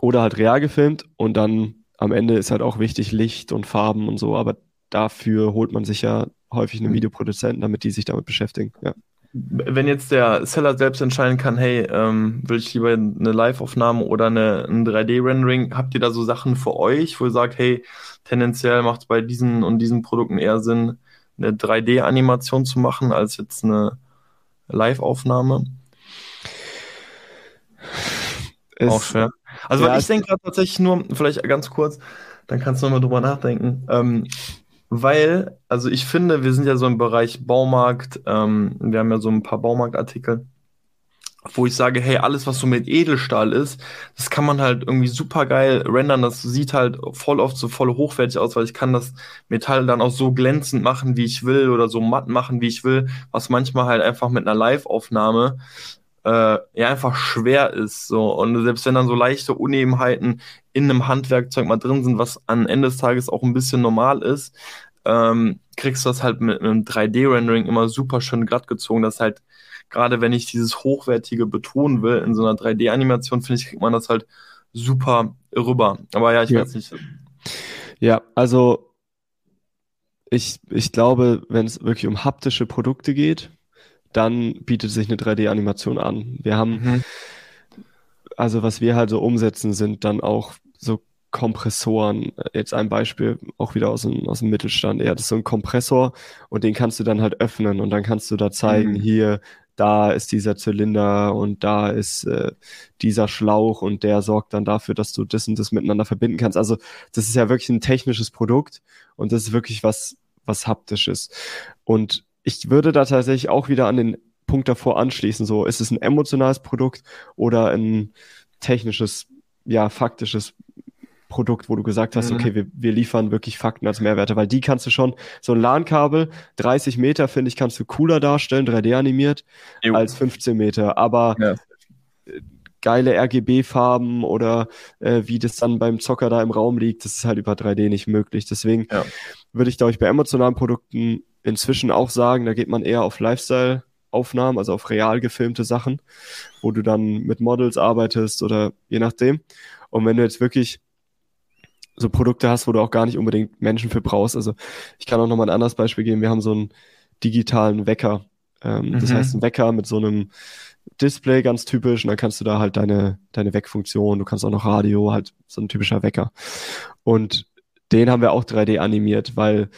oder halt real gefilmt und dann am Ende ist halt auch wichtig Licht und Farben und so, aber dafür holt man sich ja häufig einen mhm. Videoproduzenten, damit die sich damit beschäftigen. Ja wenn jetzt der Seller selbst entscheiden kann, hey, ähm, will ich lieber eine Live-Aufnahme oder eine, ein 3D-Rendering, habt ihr da so Sachen für euch, wo ihr sagt, hey, tendenziell macht es bei diesen und diesen Produkten eher Sinn, eine 3D-Animation zu machen, als jetzt eine Live-Aufnahme? Auch schwer. Also, ja, ich denke tatsächlich nur, vielleicht ganz kurz, dann kannst du nochmal drüber nachdenken. Ähm, weil, also ich finde, wir sind ja so im Bereich Baumarkt, ähm, wir haben ja so ein paar Baumarktartikel, wo ich sage, hey, alles, was so mit Edelstahl ist, das kann man halt irgendwie super geil rendern. Das sieht halt voll oft so voll hochwertig aus, weil ich kann das Metall dann auch so glänzend machen, wie ich will, oder so matt machen, wie ich will, was manchmal halt einfach mit einer Live-Aufnahme äh, ja einfach schwer ist. So. Und selbst wenn dann so leichte Unebenheiten in einem Handwerkzeug mal drin sind, was am Ende des Tages auch ein bisschen normal ist, ähm, kriegst du das halt mit einem 3D-Rendering immer super schön glatt gezogen. Das halt, gerade wenn ich dieses Hochwertige betonen will, in so einer 3D-Animation, finde ich, kriegt man das halt super rüber. Aber ja, ich ja. weiß nicht. Ja, also ich, ich glaube, wenn es wirklich um haptische Produkte geht, dann bietet sich eine 3D-Animation an. Wir haben, mhm. also was wir halt so umsetzen, sind dann auch so Kompressoren. Jetzt ein Beispiel auch wieder aus dem, aus dem Mittelstand. Ja, das ist so ein Kompressor und den kannst du dann halt öffnen und dann kannst du da zeigen, mhm. hier, da ist dieser Zylinder und da ist äh, dieser Schlauch und der sorgt dann dafür, dass du das und das miteinander verbinden kannst. Also das ist ja wirklich ein technisches Produkt und das ist wirklich was, was haptisches. Und ich würde da tatsächlich auch wieder an den Punkt davor anschließen. So, ist es ein emotionales Produkt oder ein technisches, ja, faktisches Produkt, wo du gesagt hast, mhm. okay, wir, wir liefern wirklich Fakten als Mehrwerte, weil die kannst du schon, so ein LAN-Kabel, 30 Meter, finde ich, kannst du cooler darstellen, 3D animiert, jo. als 15 Meter. Aber ja. geile RGB-Farben oder äh, wie das dann beim Zocker da im Raum liegt, das ist halt über 3D nicht möglich. Deswegen ja. würde ich, glaube ich, bei emotionalen Produkten inzwischen auch sagen, da geht man eher auf Lifestyle-Aufnahmen, also auf real gefilmte Sachen, wo du dann mit Models arbeitest oder je nachdem. Und wenn du jetzt wirklich so Produkte hast, wo du auch gar nicht unbedingt Menschen für brauchst, also ich kann auch noch mal ein anderes Beispiel geben. Wir haben so einen digitalen Wecker. Ähm, mhm. Das heißt, ein Wecker mit so einem Display ganz typisch und dann kannst du da halt deine, deine Weckfunktion, du kannst auch noch Radio, halt so ein typischer Wecker. Und den haben wir auch 3D animiert, weil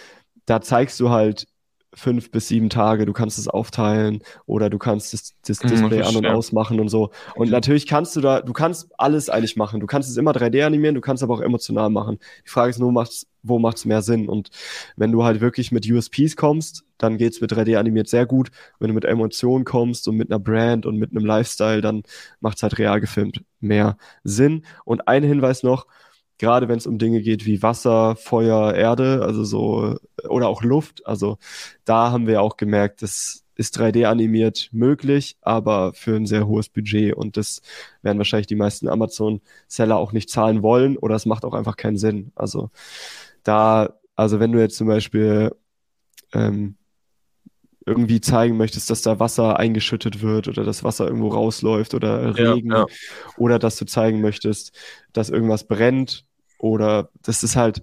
da zeigst du halt fünf bis sieben Tage, du kannst es aufteilen oder du kannst das, das mhm, Display an- und ausmachen und so. Und natürlich kannst du da, du kannst alles eigentlich machen. Du kannst es immer 3D animieren, du kannst aber auch emotional machen. Die Frage ist nur, macht's, wo macht es mehr Sinn? Und wenn du halt wirklich mit USPs kommst, dann geht es mit 3D animiert sehr gut. Wenn du mit Emotionen kommst und mit einer Brand und mit einem Lifestyle, dann macht es halt real gefilmt mehr Sinn. Und ein Hinweis noch, gerade wenn es um Dinge geht wie Wasser, Feuer, Erde, also so, oder auch Luft. Also da haben wir auch gemerkt, das ist 3D animiert möglich, aber für ein sehr hohes Budget und das werden wahrscheinlich die meisten Amazon-Seller auch nicht zahlen wollen oder es macht auch einfach keinen Sinn. Also da, also wenn du jetzt zum Beispiel ähm, irgendwie zeigen möchtest, dass da Wasser eingeschüttet wird oder das Wasser irgendwo rausläuft oder Regen ja, ja. oder dass du zeigen möchtest, dass irgendwas brennt oder das ist halt,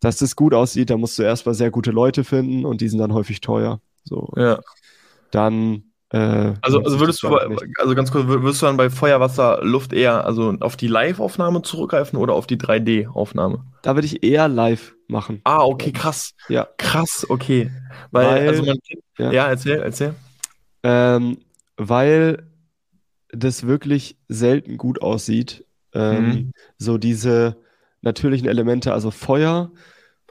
dass das gut aussieht, da musst du erstmal sehr gute Leute finden und die sind dann häufig teuer. So. Ja. Dann äh, also, also würdest du, also ganz kurz, würdest du dann bei Feuer, Wasser, Luft eher also auf die Live-Aufnahme zurückgreifen oder auf die 3D-Aufnahme? Da würde ich eher live machen. Ah, okay, krass. Ja. Krass, okay. Weil, weil also man, ja. ja, erzähl, erzähl. Ähm, weil das wirklich selten gut aussieht. Ähm, mhm. So diese natürlichen Elemente, also Feuer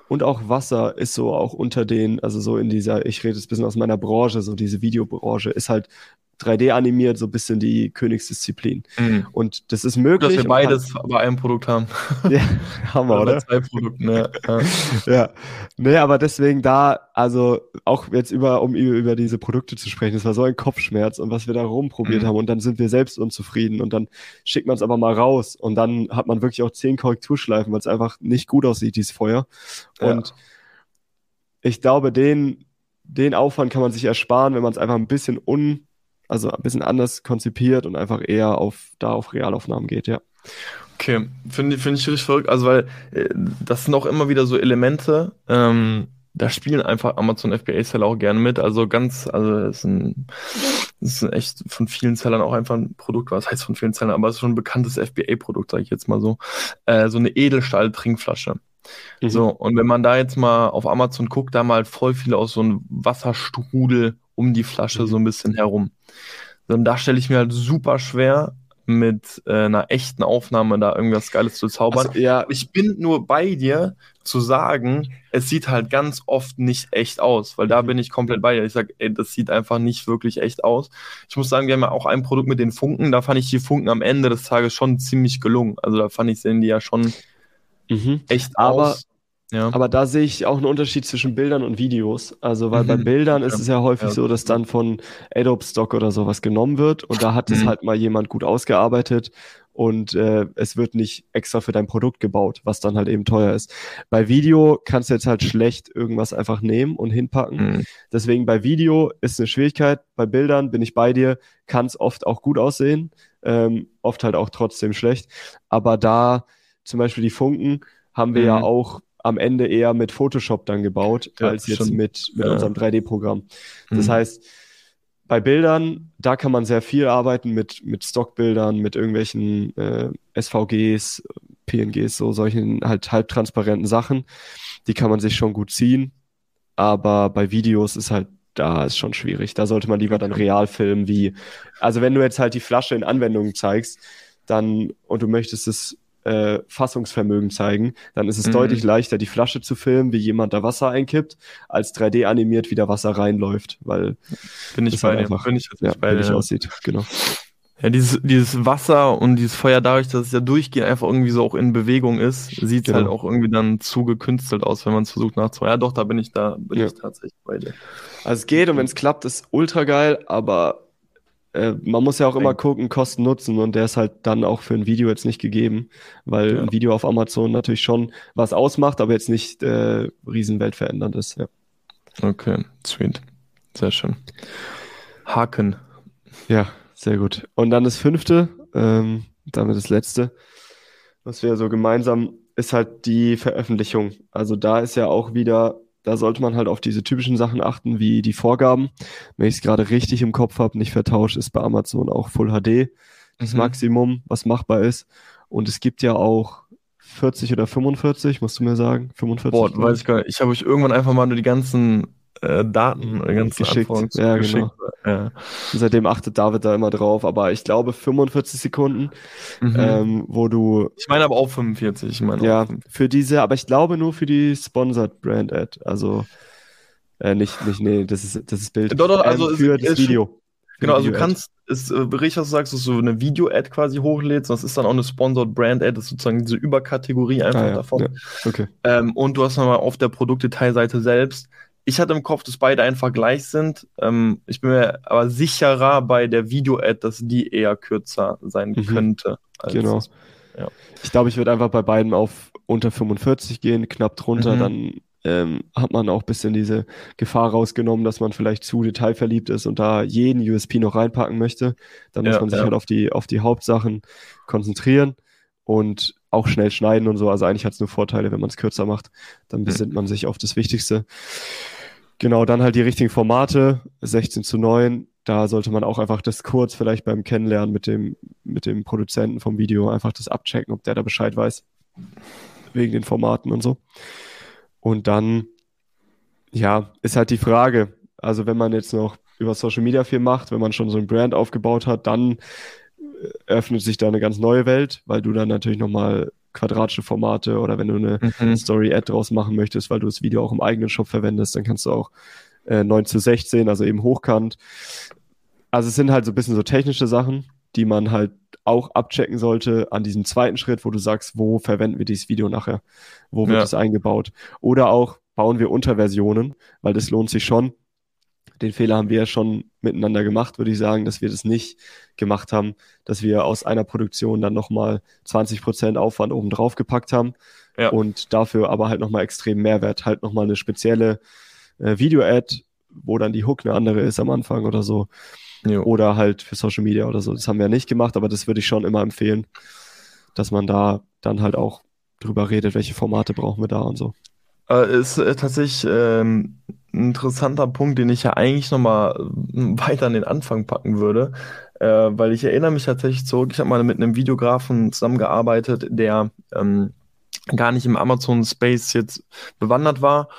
und auch Wasser ist so auch unter den, also so in dieser, ich rede jetzt ein bisschen aus meiner Branche, so diese Videobranche, ist halt 3D animiert, so ein bisschen die Königsdisziplin. Mhm. Und das ist möglich. Dass wir beides kann... bei einem Produkt haben. *laughs* ja, *laughs* haben wir, oder? Bei zwei Produkten, ja. ja. *laughs* ja. Nee, aber deswegen da, also auch jetzt über, um über diese Produkte zu sprechen, das war so ein Kopfschmerz und was wir da rumprobiert mhm. haben und dann sind wir selbst unzufrieden und dann schickt man es aber mal raus und dann hat man wirklich auch zehn Korrekturschleifen, weil es einfach nicht gut aussieht, dieses Feuer. Und ja. ich glaube, den, den Aufwand kann man sich ersparen, wenn man es einfach ein bisschen un, also ein bisschen anders konzipiert und einfach eher auf, da auf Realaufnahmen geht, ja. Okay, finde find ich richtig verrückt. Also, weil äh, das sind auch immer wieder so Elemente, ähm, da spielen einfach Amazon FBA-Seller auch gerne mit. Also ganz, also es ist, ein, es ist echt von vielen Sellern auch einfach ein Produkt, was heißt von vielen Sellern, aber es ist schon ein bekanntes FBA-Produkt, sage ich jetzt mal so. Äh, so eine Edelstahl-Trinkflasche. Mhm. So, und wenn man da jetzt mal auf Amazon guckt, da mal voll viele aus so einem Wasserstrudel um die Flasche mhm. so ein bisschen herum. Und da stelle ich mir halt super schwer, mit äh, einer echten Aufnahme da irgendwas Geiles zu zaubern. Also, ja. Ich bin nur bei dir zu sagen, es sieht halt ganz oft nicht echt aus, weil da mhm. bin ich komplett bei dir. Ich sage, das sieht einfach nicht wirklich echt aus. Ich muss sagen, wir haben ja auch ein Produkt mit den Funken, da fand ich die Funken am Ende des Tages schon ziemlich gelungen. Also da fand ich, sehen die ja schon mhm. echt aber, aus. Ja. Aber da sehe ich auch einen Unterschied zwischen Bildern und Videos. Also, weil mhm. bei Bildern ist es ja häufig ja. so, dass dann von Adobe Stock oder sowas genommen wird und da hat mhm. es halt mal jemand gut ausgearbeitet und äh, es wird nicht extra für dein Produkt gebaut, was dann halt eben teuer ist. Bei Video kannst du jetzt halt schlecht irgendwas einfach nehmen und hinpacken. Mhm. Deswegen bei Video ist eine Schwierigkeit. Bei Bildern bin ich bei dir, kann es oft auch gut aussehen, ähm, oft halt auch trotzdem schlecht. Aber da zum Beispiel die Funken haben wir ja mhm. auch am Ende eher mit Photoshop dann gebaut, ja, als jetzt mit, mit ja. unserem 3D-Programm. Das mhm. heißt, bei Bildern, da kann man sehr viel arbeiten mit, mit Stockbildern, mit irgendwelchen äh, SVGs, PNGs, so solchen halt halbtransparenten Sachen. Die kann man sich schon gut ziehen. Aber bei Videos ist halt, da ist schon schwierig. Da sollte man lieber dann real filmen, wie, also wenn du jetzt halt die Flasche in Anwendungen zeigst, dann, und du möchtest es äh, Fassungsvermögen zeigen, dann ist es mhm. deutlich leichter, die Flasche zu filmen, wie jemand da Wasser einkippt, als 3D animiert, wie da Wasser reinläuft, weil bin ich bei halt einfach, bin ich ja, bei dir. aussieht, genau. Ja, dieses, dieses Wasser und dieses Feuer dadurch, dass es ja durchgehend einfach irgendwie so auch in Bewegung ist, sieht es genau. halt auch irgendwie dann zu gekünstelt aus, wenn man es versucht nachzumachen. Ja, doch, da bin ich da, bin ja. ich tatsächlich bei dir. Also es geht und wenn es klappt, ist ultra geil, aber äh, man muss ja auch immer gucken, Kosten nutzen und der ist halt dann auch für ein Video jetzt nicht gegeben, weil ja. ein Video auf Amazon natürlich schon was ausmacht, aber jetzt nicht äh, riesenweltverändernd ist. Ja. Okay, sweet. Sehr schön. Haken. Ja, sehr gut. Und dann das fünfte, ähm, damit das letzte, was wir so gemeinsam, ist halt die Veröffentlichung. Also da ist ja auch wieder da sollte man halt auf diese typischen Sachen achten, wie die Vorgaben. Wenn ich es gerade richtig im Kopf habe, nicht vertauscht, ist bei Amazon auch Full HD das mhm. Maximum, was machbar ist. Und es gibt ja auch 40 oder 45, musst du mir sagen? 45? Boah, weiß ich gar nicht. Ich habe euch irgendwann einfach mal nur die ganzen äh, Daten, die ganzen geschickt. Ja, geschickt. genau. Ja. seitdem achtet David da immer drauf, aber ich glaube 45 Sekunden, mhm. ähm, wo du. Ich meine aber auch 45. Ich meine ja, für diese, aber ich glaube nur für die Sponsored Brand Ad. Also äh, nicht, nicht, nee, das ist, das ist Bild. Doch, doch, also ähm, für das Video. Genau, also du kannst, ist äh, richtig, was du sagst, dass du eine Video-Ad quasi hochlädst, das ist dann auch eine Sponsored Brand-Ad, das ist sozusagen diese Überkategorie einfach ah, ja. davon. Ja. Okay. Ähm, und du hast nochmal auf der Produktdetailseite selbst ich hatte im Kopf, dass beide einfach gleich sind. Ähm, ich bin mir aber sicherer bei der Video-Ad, dass die eher kürzer sein mhm. könnte. genau. Das, ja. Ich glaube, ich würde einfach bei beiden auf unter 45 gehen, knapp drunter. Mhm. Dann ähm, hat man auch ein bisschen diese Gefahr rausgenommen, dass man vielleicht zu detailverliebt ist und da jeden USP noch reinpacken möchte. Dann ja, muss man sich ja. halt auf die, auf die Hauptsachen konzentrieren und auch schnell schneiden und so. Also eigentlich hat es nur Vorteile, wenn man es kürzer macht. Dann mhm. besinnt mhm. man sich auf das Wichtigste. Genau, dann halt die richtigen Formate, 16 zu 9. Da sollte man auch einfach das kurz vielleicht beim Kennenlernen mit dem, mit dem Produzenten vom Video einfach das abchecken, ob der da Bescheid weiß. Wegen den Formaten und so. Und dann, ja, ist halt die Frage. Also wenn man jetzt noch über Social Media viel macht, wenn man schon so ein Brand aufgebaut hat, dann öffnet sich da eine ganz neue Welt, weil du dann natürlich nochmal quadratische Formate oder wenn du eine mhm. Story-Ad draus machen möchtest, weil du das Video auch im eigenen Shop verwendest, dann kannst du auch äh, 9 zu 16, also eben hochkant. also es sind halt so ein bisschen so technische Sachen, die man halt auch abchecken sollte an diesem zweiten Schritt, wo du sagst, wo verwenden wir dieses Video nachher? Wo wird es eingebaut? Oder auch bauen wir Unterversionen, weil das lohnt sich schon. Den Fehler haben wir ja schon miteinander gemacht, würde ich sagen, dass wir das nicht gemacht haben, dass wir aus einer Produktion dann nochmal 20 Prozent Aufwand oben drauf gepackt haben ja. und dafür aber halt nochmal extrem Mehrwert, halt nochmal eine spezielle äh, Video-Ad, wo dann die Hook eine andere ist am Anfang oder so. Jo. Oder halt für Social Media oder so. Das haben wir ja nicht gemacht, aber das würde ich schon immer empfehlen, dass man da dann halt auch drüber redet, welche Formate brauchen wir da und so. Äh, ist äh, tatsächlich ähm, ein interessanter Punkt, den ich ja eigentlich nochmal weiter an den Anfang packen würde, äh, weil ich erinnere mich tatsächlich zurück, ich habe mal mit einem Videografen zusammengearbeitet, der ähm, gar nicht im Amazon-Space jetzt bewandert war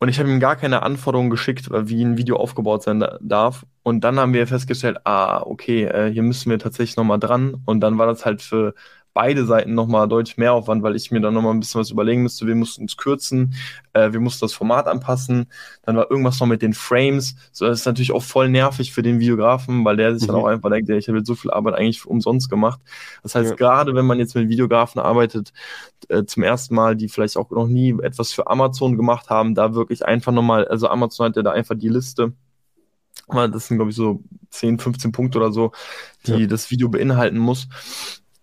und ich habe ihm gar keine Anforderungen geschickt, wie ein Video aufgebaut sein darf. Und dann haben wir festgestellt, ah, okay, äh, hier müssen wir tatsächlich nochmal dran. Und dann war das halt für beide Seiten nochmal deutlich mehr Aufwand, weil ich mir dann nochmal ein bisschen was überlegen müsste. Wir mussten es kürzen, äh, wir mussten das Format anpassen. Dann war irgendwas noch mit den Frames. So, das ist natürlich auch voll nervig für den Videografen, weil der sich mhm. dann auch einfach denkt, ich habe jetzt so viel Arbeit eigentlich umsonst gemacht. Das heißt, ja. gerade wenn man jetzt mit Videografen arbeitet, äh, zum ersten Mal, die vielleicht auch noch nie etwas für Amazon gemacht haben, da wirklich einfach nochmal, also Amazon hat ja da einfach die Liste das sind, glaube ich, so 10, 15 Punkte oder so, die ja. das Video beinhalten muss.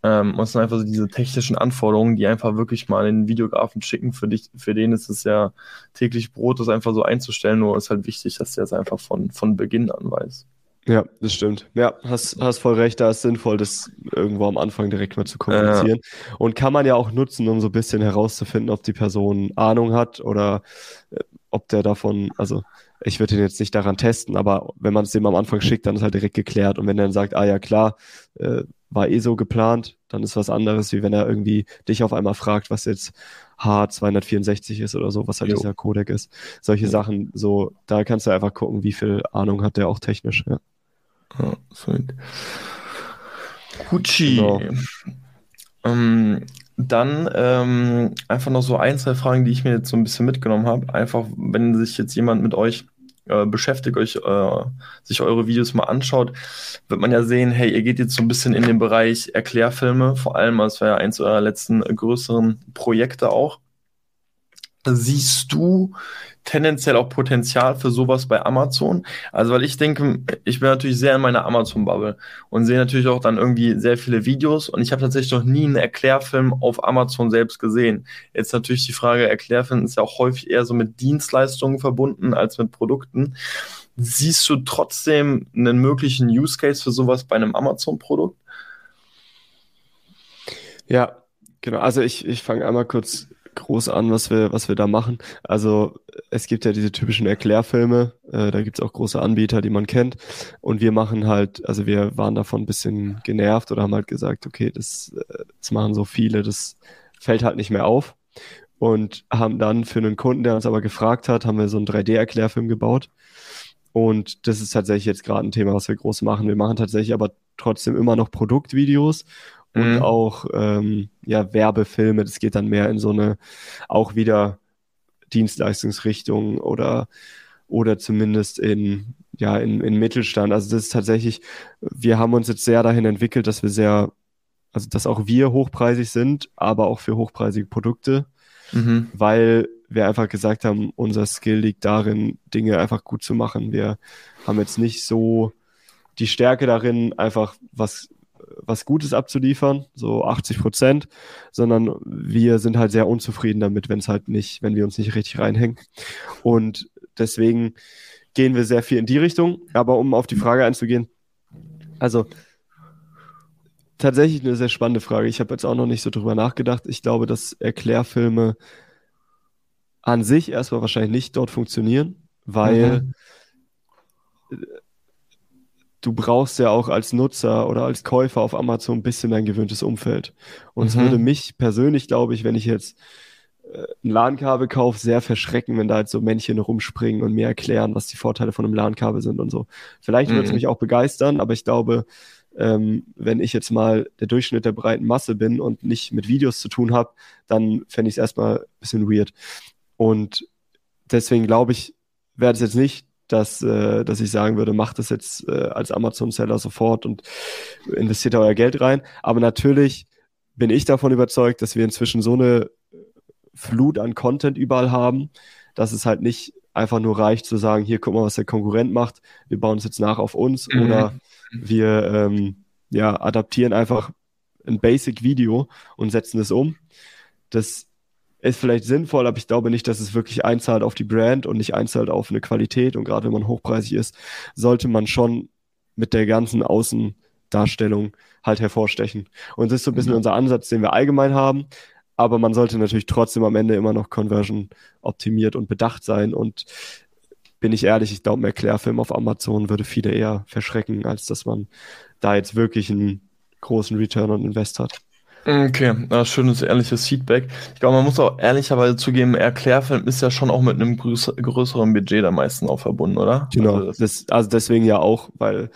Ähm, und sind einfach so diese technischen Anforderungen, die einfach wirklich mal in den Videografen schicken. Für dich, für den ist es ja täglich Brot, das einfach so einzustellen. Nur ist halt wichtig, dass der es einfach von, von Beginn an weiß. Ja, das stimmt. Ja, hast, hast voll recht, da ist sinnvoll, das irgendwo am Anfang direkt mal zu kommunizieren. Ja. Und kann man ja auch nutzen, um so ein bisschen herauszufinden, ob die Person Ahnung hat oder äh, ob der davon, also ich würde ihn jetzt nicht daran testen, aber wenn man es dem am Anfang schickt, dann ist halt direkt geklärt. Und wenn er dann sagt, ah ja klar, äh, war eh so geplant, dann ist was anderes, wie wenn er irgendwie dich auf einmal fragt, was jetzt H264 ist oder so, was halt jo. dieser Codec ist. Solche jo. Sachen, so, da kannst du einfach gucken, wie viel Ahnung hat der auch technisch, ja. Ja, sweet. Gucci. Genau. Ähm, dann ähm, einfach noch so ein, zwei Fragen, die ich mir jetzt so ein bisschen mitgenommen habe. Einfach, wenn sich jetzt jemand mit euch äh, beschäftigt, euch äh, sich eure Videos mal anschaut, wird man ja sehen, hey, ihr geht jetzt so ein bisschen in den Bereich Erklärfilme, vor allem, als war ja eins eurer letzten größeren Projekte auch. Siehst du tendenziell auch Potenzial für sowas bei Amazon. Also, weil ich denke, ich bin natürlich sehr in meiner Amazon-Bubble und sehe natürlich auch dann irgendwie sehr viele Videos und ich habe tatsächlich noch nie einen Erklärfilm auf Amazon selbst gesehen. Jetzt natürlich die Frage, Erklärfilm ist ja auch häufig eher so mit Dienstleistungen verbunden als mit Produkten. Siehst du trotzdem einen möglichen Use Case für sowas bei einem Amazon-Produkt? Ja, genau. Also ich, ich fange einmal kurz groß an, was wir, was wir da machen. Also es gibt ja diese typischen Erklärfilme, äh, da gibt es auch große Anbieter, die man kennt. Und wir machen halt, also wir waren davon ein bisschen genervt oder haben halt gesagt, okay, das, äh, das machen so viele, das fällt halt nicht mehr auf. Und haben dann für einen Kunden, der uns aber gefragt hat, haben wir so einen 3D-Erklärfilm gebaut. Und das ist tatsächlich jetzt gerade ein Thema, was wir groß machen. Wir machen tatsächlich aber trotzdem immer noch Produktvideos und mhm. auch ähm, ja, Werbefilme. Das geht dann mehr in so eine auch wieder Dienstleistungsrichtung oder oder zumindest in ja in, in Mittelstand. Also das ist tatsächlich, wir haben uns jetzt sehr dahin entwickelt, dass wir sehr, also dass auch wir hochpreisig sind, aber auch für hochpreisige Produkte, mhm. weil wir einfach gesagt haben, unser Skill liegt darin, Dinge einfach gut zu machen. Wir haben jetzt nicht so die Stärke darin, einfach was was Gutes abzuliefern, so 80 Prozent, sondern wir sind halt sehr unzufrieden damit, wenn es halt nicht, wenn wir uns nicht richtig reinhängen. Und deswegen gehen wir sehr viel in die Richtung. Aber um auf die Frage einzugehen, also tatsächlich eine sehr spannende Frage. Ich habe jetzt auch noch nicht so drüber nachgedacht. Ich glaube, dass Erklärfilme an sich erstmal wahrscheinlich nicht dort funktionieren, weil mhm du brauchst ja auch als Nutzer oder als Käufer auf Amazon ein bisschen dein gewöhntes Umfeld. Und mhm. es würde mich persönlich, glaube ich, wenn ich jetzt äh, ein LAN-Kabel kaufe, sehr verschrecken, wenn da halt so Männchen rumspringen und mir erklären, was die Vorteile von einem LAN-Kabel sind und so. Vielleicht mhm. würde es mich auch begeistern, aber ich glaube, ähm, wenn ich jetzt mal der Durchschnitt der breiten Masse bin und nicht mit Videos zu tun habe, dann fände ich es erstmal ein bisschen weird. Und deswegen glaube ich, wäre es jetzt nicht dass, äh, dass ich sagen würde, macht das jetzt äh, als Amazon-Seller sofort und investiert euer Geld rein. Aber natürlich bin ich davon überzeugt, dass wir inzwischen so eine Flut an Content überall haben, dass es halt nicht einfach nur reicht zu sagen, hier guck mal, was der Konkurrent macht, wir bauen es jetzt nach auf uns mhm. oder wir ähm, ja, adaptieren einfach ein Basic-Video und setzen es um. Das ist vielleicht sinnvoll, aber ich glaube nicht, dass es wirklich einzahlt auf die Brand und nicht einzahlt auf eine Qualität. Und gerade wenn man hochpreisig ist, sollte man schon mit der ganzen Außendarstellung halt hervorstechen. Und das ist so ein bisschen mhm. unser Ansatz, den wir allgemein haben. Aber man sollte natürlich trotzdem am Ende immer noch Conversion optimiert und bedacht sein. Und bin ich ehrlich, ich glaube, ein Erklärfilm auf Amazon würde viele eher verschrecken, als dass man da jetzt wirklich einen großen Return on Invest hat. Okay, ja, schönes, ehrliches Feedback. Ich glaube, man muss auch ehrlicherweise zugeben, Erklärfilm ist ja schon auch mit einem größer, größeren Budget da meistens auch verbunden, oder? Genau, also, das, also deswegen ja auch, weil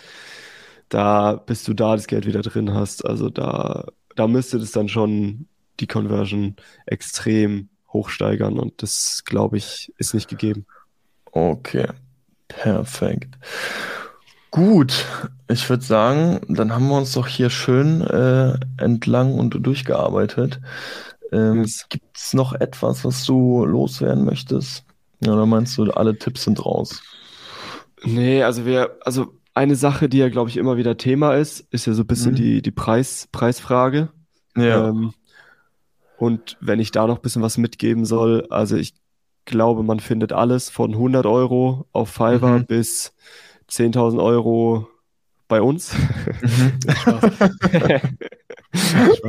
da, bis du da das Geld wieder drin hast, also da, da müsste das dann schon die Conversion extrem hochsteigern und das, glaube ich, ist nicht gegeben. Okay, perfekt. Gut, ich würde sagen, dann haben wir uns doch hier schön äh, entlang und durchgearbeitet. Ähm, Gibt es noch etwas, was du loswerden möchtest? Oder meinst du, alle Tipps sind raus? Nee, also wir, also eine Sache, die ja, glaube ich, immer wieder Thema ist, ist ja so ein bisschen mhm. die, die Preis, Preisfrage. Ja. Ähm, und wenn ich da noch ein bisschen was mitgeben soll, also ich glaube, man findet alles von 100 Euro auf Fiverr mhm. bis 10.000 Euro bei uns. Mhm. *laughs* Spaß.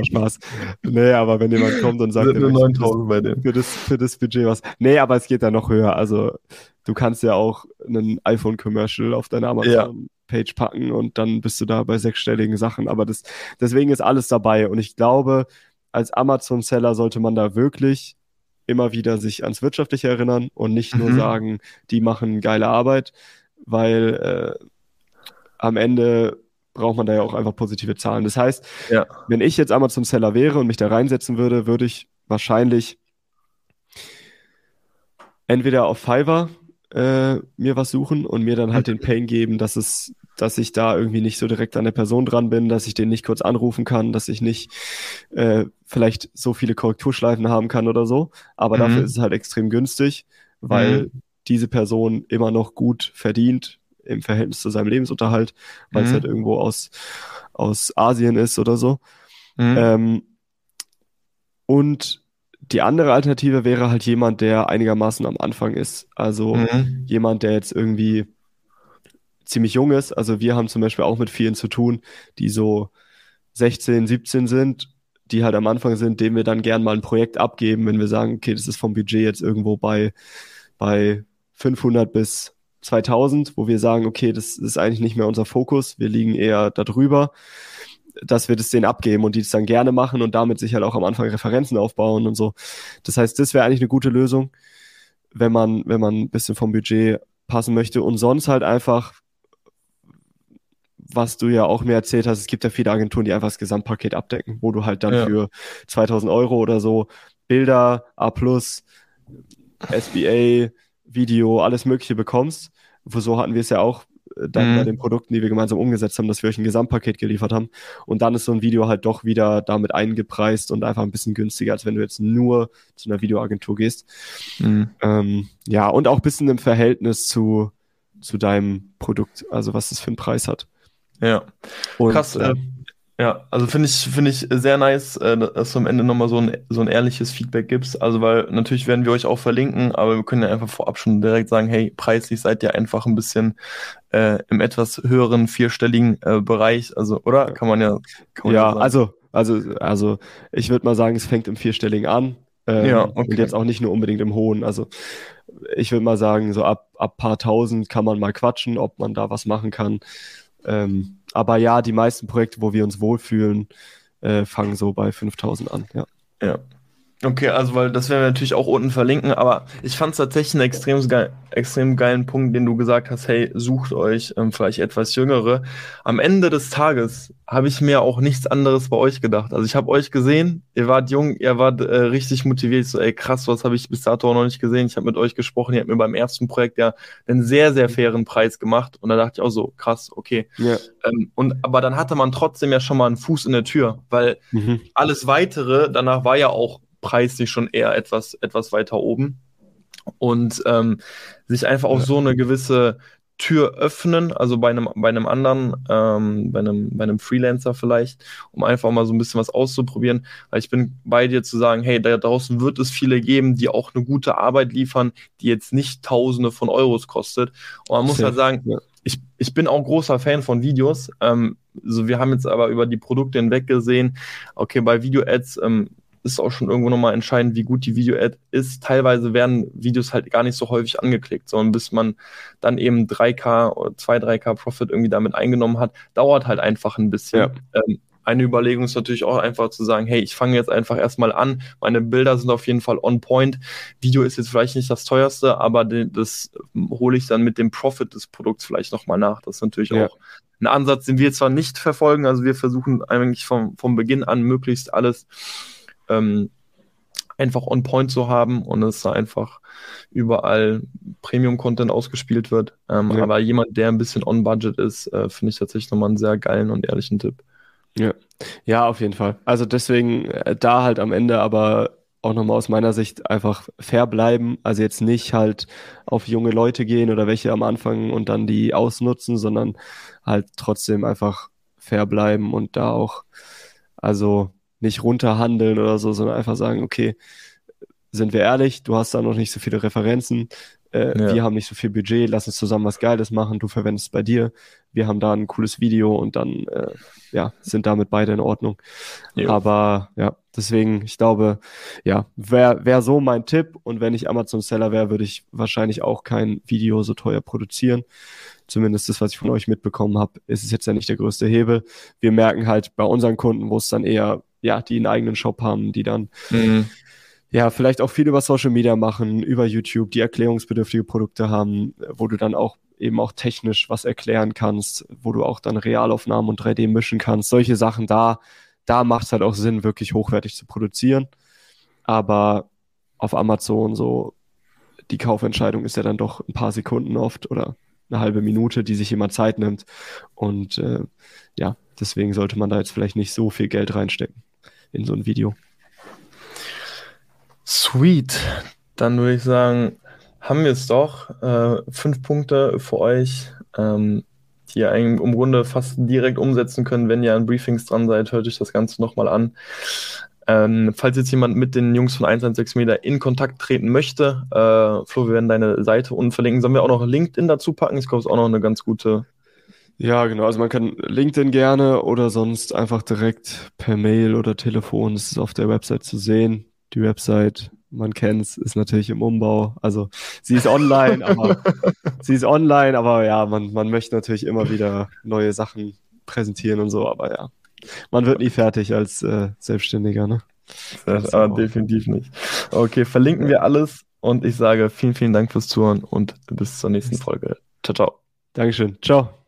Spaß. Nee, aber wenn jemand kommt und sagt, nur 9000 bei dem. Für das, für das Budget was. Nee, aber es geht da noch höher. Also du kannst ja auch einen iPhone-Commercial auf deine Amazon-Page packen und dann bist du da bei sechsstelligen Sachen. Aber das, deswegen ist alles dabei. Und ich glaube, als Amazon-Seller sollte man da wirklich immer wieder sich ans Wirtschaftliche erinnern und nicht nur mhm. sagen, die machen geile Arbeit, weil äh, am Ende braucht man da ja auch einfach positive Zahlen. Das heißt, ja. wenn ich jetzt Amazon Seller wäre und mich da reinsetzen würde, würde ich wahrscheinlich entweder auf Fiverr äh, mir was suchen und mir dann halt den Pain geben, dass es, dass ich da irgendwie nicht so direkt an der Person dran bin, dass ich den nicht kurz anrufen kann, dass ich nicht äh, vielleicht so viele Korrekturschleifen haben kann oder so. Aber mhm. dafür ist es halt extrem günstig, weil mhm diese Person immer noch gut verdient im Verhältnis zu seinem Lebensunterhalt, weil mhm. es halt irgendwo aus, aus Asien ist oder so. Mhm. Ähm, und die andere Alternative wäre halt jemand, der einigermaßen am Anfang ist. Also mhm. jemand, der jetzt irgendwie ziemlich jung ist. Also wir haben zum Beispiel auch mit vielen zu tun, die so 16, 17 sind, die halt am Anfang sind, denen wir dann gern mal ein Projekt abgeben, wenn wir sagen, okay, das ist vom Budget jetzt irgendwo bei, bei 500 bis 2000, wo wir sagen, okay, das ist eigentlich nicht mehr unser Fokus, wir liegen eher darüber, dass wir das denen abgeben und die es dann gerne machen und damit sich halt auch am Anfang Referenzen aufbauen und so. Das heißt, das wäre eigentlich eine gute Lösung, wenn man, wenn man ein bisschen vom Budget passen möchte und sonst halt einfach, was du ja auch mir erzählt hast, es gibt ja viele Agenturen, die einfach das Gesamtpaket abdecken, wo du halt dann ja. für 2000 Euro oder so Bilder, A+, SBA, Video, alles Mögliche bekommst. So hatten wir es ja auch äh, dann mhm. bei den Produkten, die wir gemeinsam umgesetzt haben, dass wir euch ein Gesamtpaket geliefert haben. Und dann ist so ein Video halt doch wieder damit eingepreist und einfach ein bisschen günstiger, als wenn du jetzt nur zu einer Videoagentur gehst. Mhm. Ähm, ja, und auch ein bisschen im Verhältnis zu, zu deinem Produkt, also was es für einen Preis hat. Ja. Und, Krass, äh, ja, also finde ich, finde ich sehr nice, äh, dass du am Ende nochmal so ein, so ein ehrliches Feedback gibst. Also, weil natürlich werden wir euch auch verlinken, aber wir können ja einfach vorab schon direkt sagen, hey, preislich seid ihr einfach ein bisschen äh, im etwas höheren vierstelligen äh, Bereich. Also, oder? Kann man ja. Kann man ja, ja also, also, also, ich würde mal sagen, es fängt im vierstelligen an. Ähm, ja, okay. Und jetzt auch nicht nur unbedingt im hohen. Also, ich würde mal sagen, so ab, ab paar tausend kann man mal quatschen, ob man da was machen kann. Ähm, aber ja, die meisten Projekte, wo wir uns wohlfühlen, äh, fangen so bei 5000 an. Ja. ja. Okay, also weil das werden wir natürlich auch unten verlinken, aber ich fand es tatsächlich einen extrem, geil, extrem geilen Punkt, den du gesagt hast, hey, sucht euch ähm, vielleicht etwas Jüngere. Am Ende des Tages habe ich mir auch nichts anderes bei euch gedacht. Also ich habe euch gesehen, ihr wart jung, ihr wart äh, richtig motiviert. Ich so, ey krass, was habe ich bis dato auch noch nicht gesehen. Ich habe mit euch gesprochen, ihr habt mir beim ersten Projekt ja einen sehr, sehr fairen Preis gemacht und da dachte ich auch so, krass, okay. Ja. Ähm, und aber dann hatte man trotzdem ja schon mal einen Fuß in der Tür, weil mhm. alles weitere danach war ja auch preislich schon eher etwas, etwas weiter oben. Und ähm, sich einfach auch ja. so eine gewisse Tür öffnen, also bei einem, bei einem anderen, ähm, bei, einem, bei einem Freelancer vielleicht, um einfach mal so ein bisschen was auszuprobieren. Weil ich bin bei dir zu sagen, hey, da draußen wird es viele geben, die auch eine gute Arbeit liefern, die jetzt nicht Tausende von Euros kostet. Und man muss Sehr, halt sagen, ja. ich, ich bin auch großer Fan von Videos. Ähm, so, wir haben jetzt aber über die Produkte hinweg gesehen, okay, bei Video-Ads ähm, ist auch schon irgendwo nochmal entscheidend, wie gut die Video-Ad ist. Teilweise werden Videos halt gar nicht so häufig angeklickt, sondern bis man dann eben 3K oder 2, 3K Profit irgendwie damit eingenommen hat, dauert halt einfach ein bisschen. Ja. Ähm, eine Überlegung ist natürlich auch einfach zu sagen, hey, ich fange jetzt einfach erstmal an. Meine Bilder sind auf jeden Fall on point. Video ist jetzt vielleicht nicht das teuerste, aber das hole ich dann mit dem Profit des Produkts vielleicht nochmal nach. Das ist natürlich ja. auch ein Ansatz, den wir zwar nicht verfolgen, also wir versuchen eigentlich vom, vom Beginn an möglichst alles ähm, einfach on point zu haben und es da einfach überall Premium-Content ausgespielt wird. Ähm, ja. Aber jemand, der ein bisschen on budget ist, äh, finde ich tatsächlich nochmal einen sehr geilen und ehrlichen Tipp. Ja, ja, auf jeden Fall. Also deswegen äh, da halt am Ende aber auch nochmal aus meiner Sicht einfach fair bleiben. Also jetzt nicht halt auf junge Leute gehen oder welche am Anfang und dann die ausnutzen, sondern halt trotzdem einfach fair bleiben und da auch, also nicht runterhandeln oder so, sondern einfach sagen, okay, sind wir ehrlich, du hast da noch nicht so viele Referenzen, äh, ja. wir haben nicht so viel Budget, lass uns zusammen was Geiles machen, du verwendest es bei dir, wir haben da ein cooles Video und dann äh, ja, sind damit beide in Ordnung. Jo. Aber ja, deswegen, ich glaube, ja, wäre wär so mein Tipp und wenn ich Amazon-Seller wäre, würde ich wahrscheinlich auch kein Video so teuer produzieren zumindest das, was ich von euch mitbekommen habe, ist es jetzt ja nicht der größte Hebel. Wir merken halt bei unseren Kunden, wo es dann eher ja, die einen eigenen Shop haben, die dann mhm. ja vielleicht auch viel über Social Media machen, über YouTube, die erklärungsbedürftige Produkte haben, wo du dann auch eben auch technisch was erklären kannst, wo du auch dann Realaufnahmen und 3D mischen kannst. Solche Sachen da, da macht es halt auch Sinn, wirklich hochwertig zu produzieren. Aber auf Amazon so die Kaufentscheidung ist ja dann doch ein paar Sekunden oft oder eine halbe Minute, die sich jemand Zeit nimmt. Und äh, ja, deswegen sollte man da jetzt vielleicht nicht so viel Geld reinstecken in so ein Video. Sweet. Dann würde ich sagen, haben wir es doch. Äh, fünf Punkte für euch, ähm, die ihr eigentlich im Grunde fast direkt umsetzen können, wenn ihr an Briefings dran seid. Hört euch das Ganze nochmal an. Ähm, falls jetzt jemand mit den Jungs von 116 Meter in Kontakt treten möchte, äh, Flo, wir werden deine Seite unten verlinken. Sollen wir auch noch LinkedIn dazu packen? Ich glaube, es ist auch noch eine ganz gute ja, genau. Also man kann LinkedIn gerne oder sonst einfach direkt per Mail oder Telefon. Das ist auf der Website zu sehen. Die Website, man kennt es, ist natürlich im Umbau. Also sie ist online, aber *laughs* sie ist online, aber ja, man, man möchte natürlich immer wieder neue Sachen präsentieren und so, aber ja. Man wird nie fertig als äh, Selbstständiger, ne? Das, aber definitiv nicht. Okay, verlinken wir alles und ich sage vielen, vielen Dank fürs Zuhören und bis zur nächsten Folge. Ciao, ciao. Dankeschön. Ciao.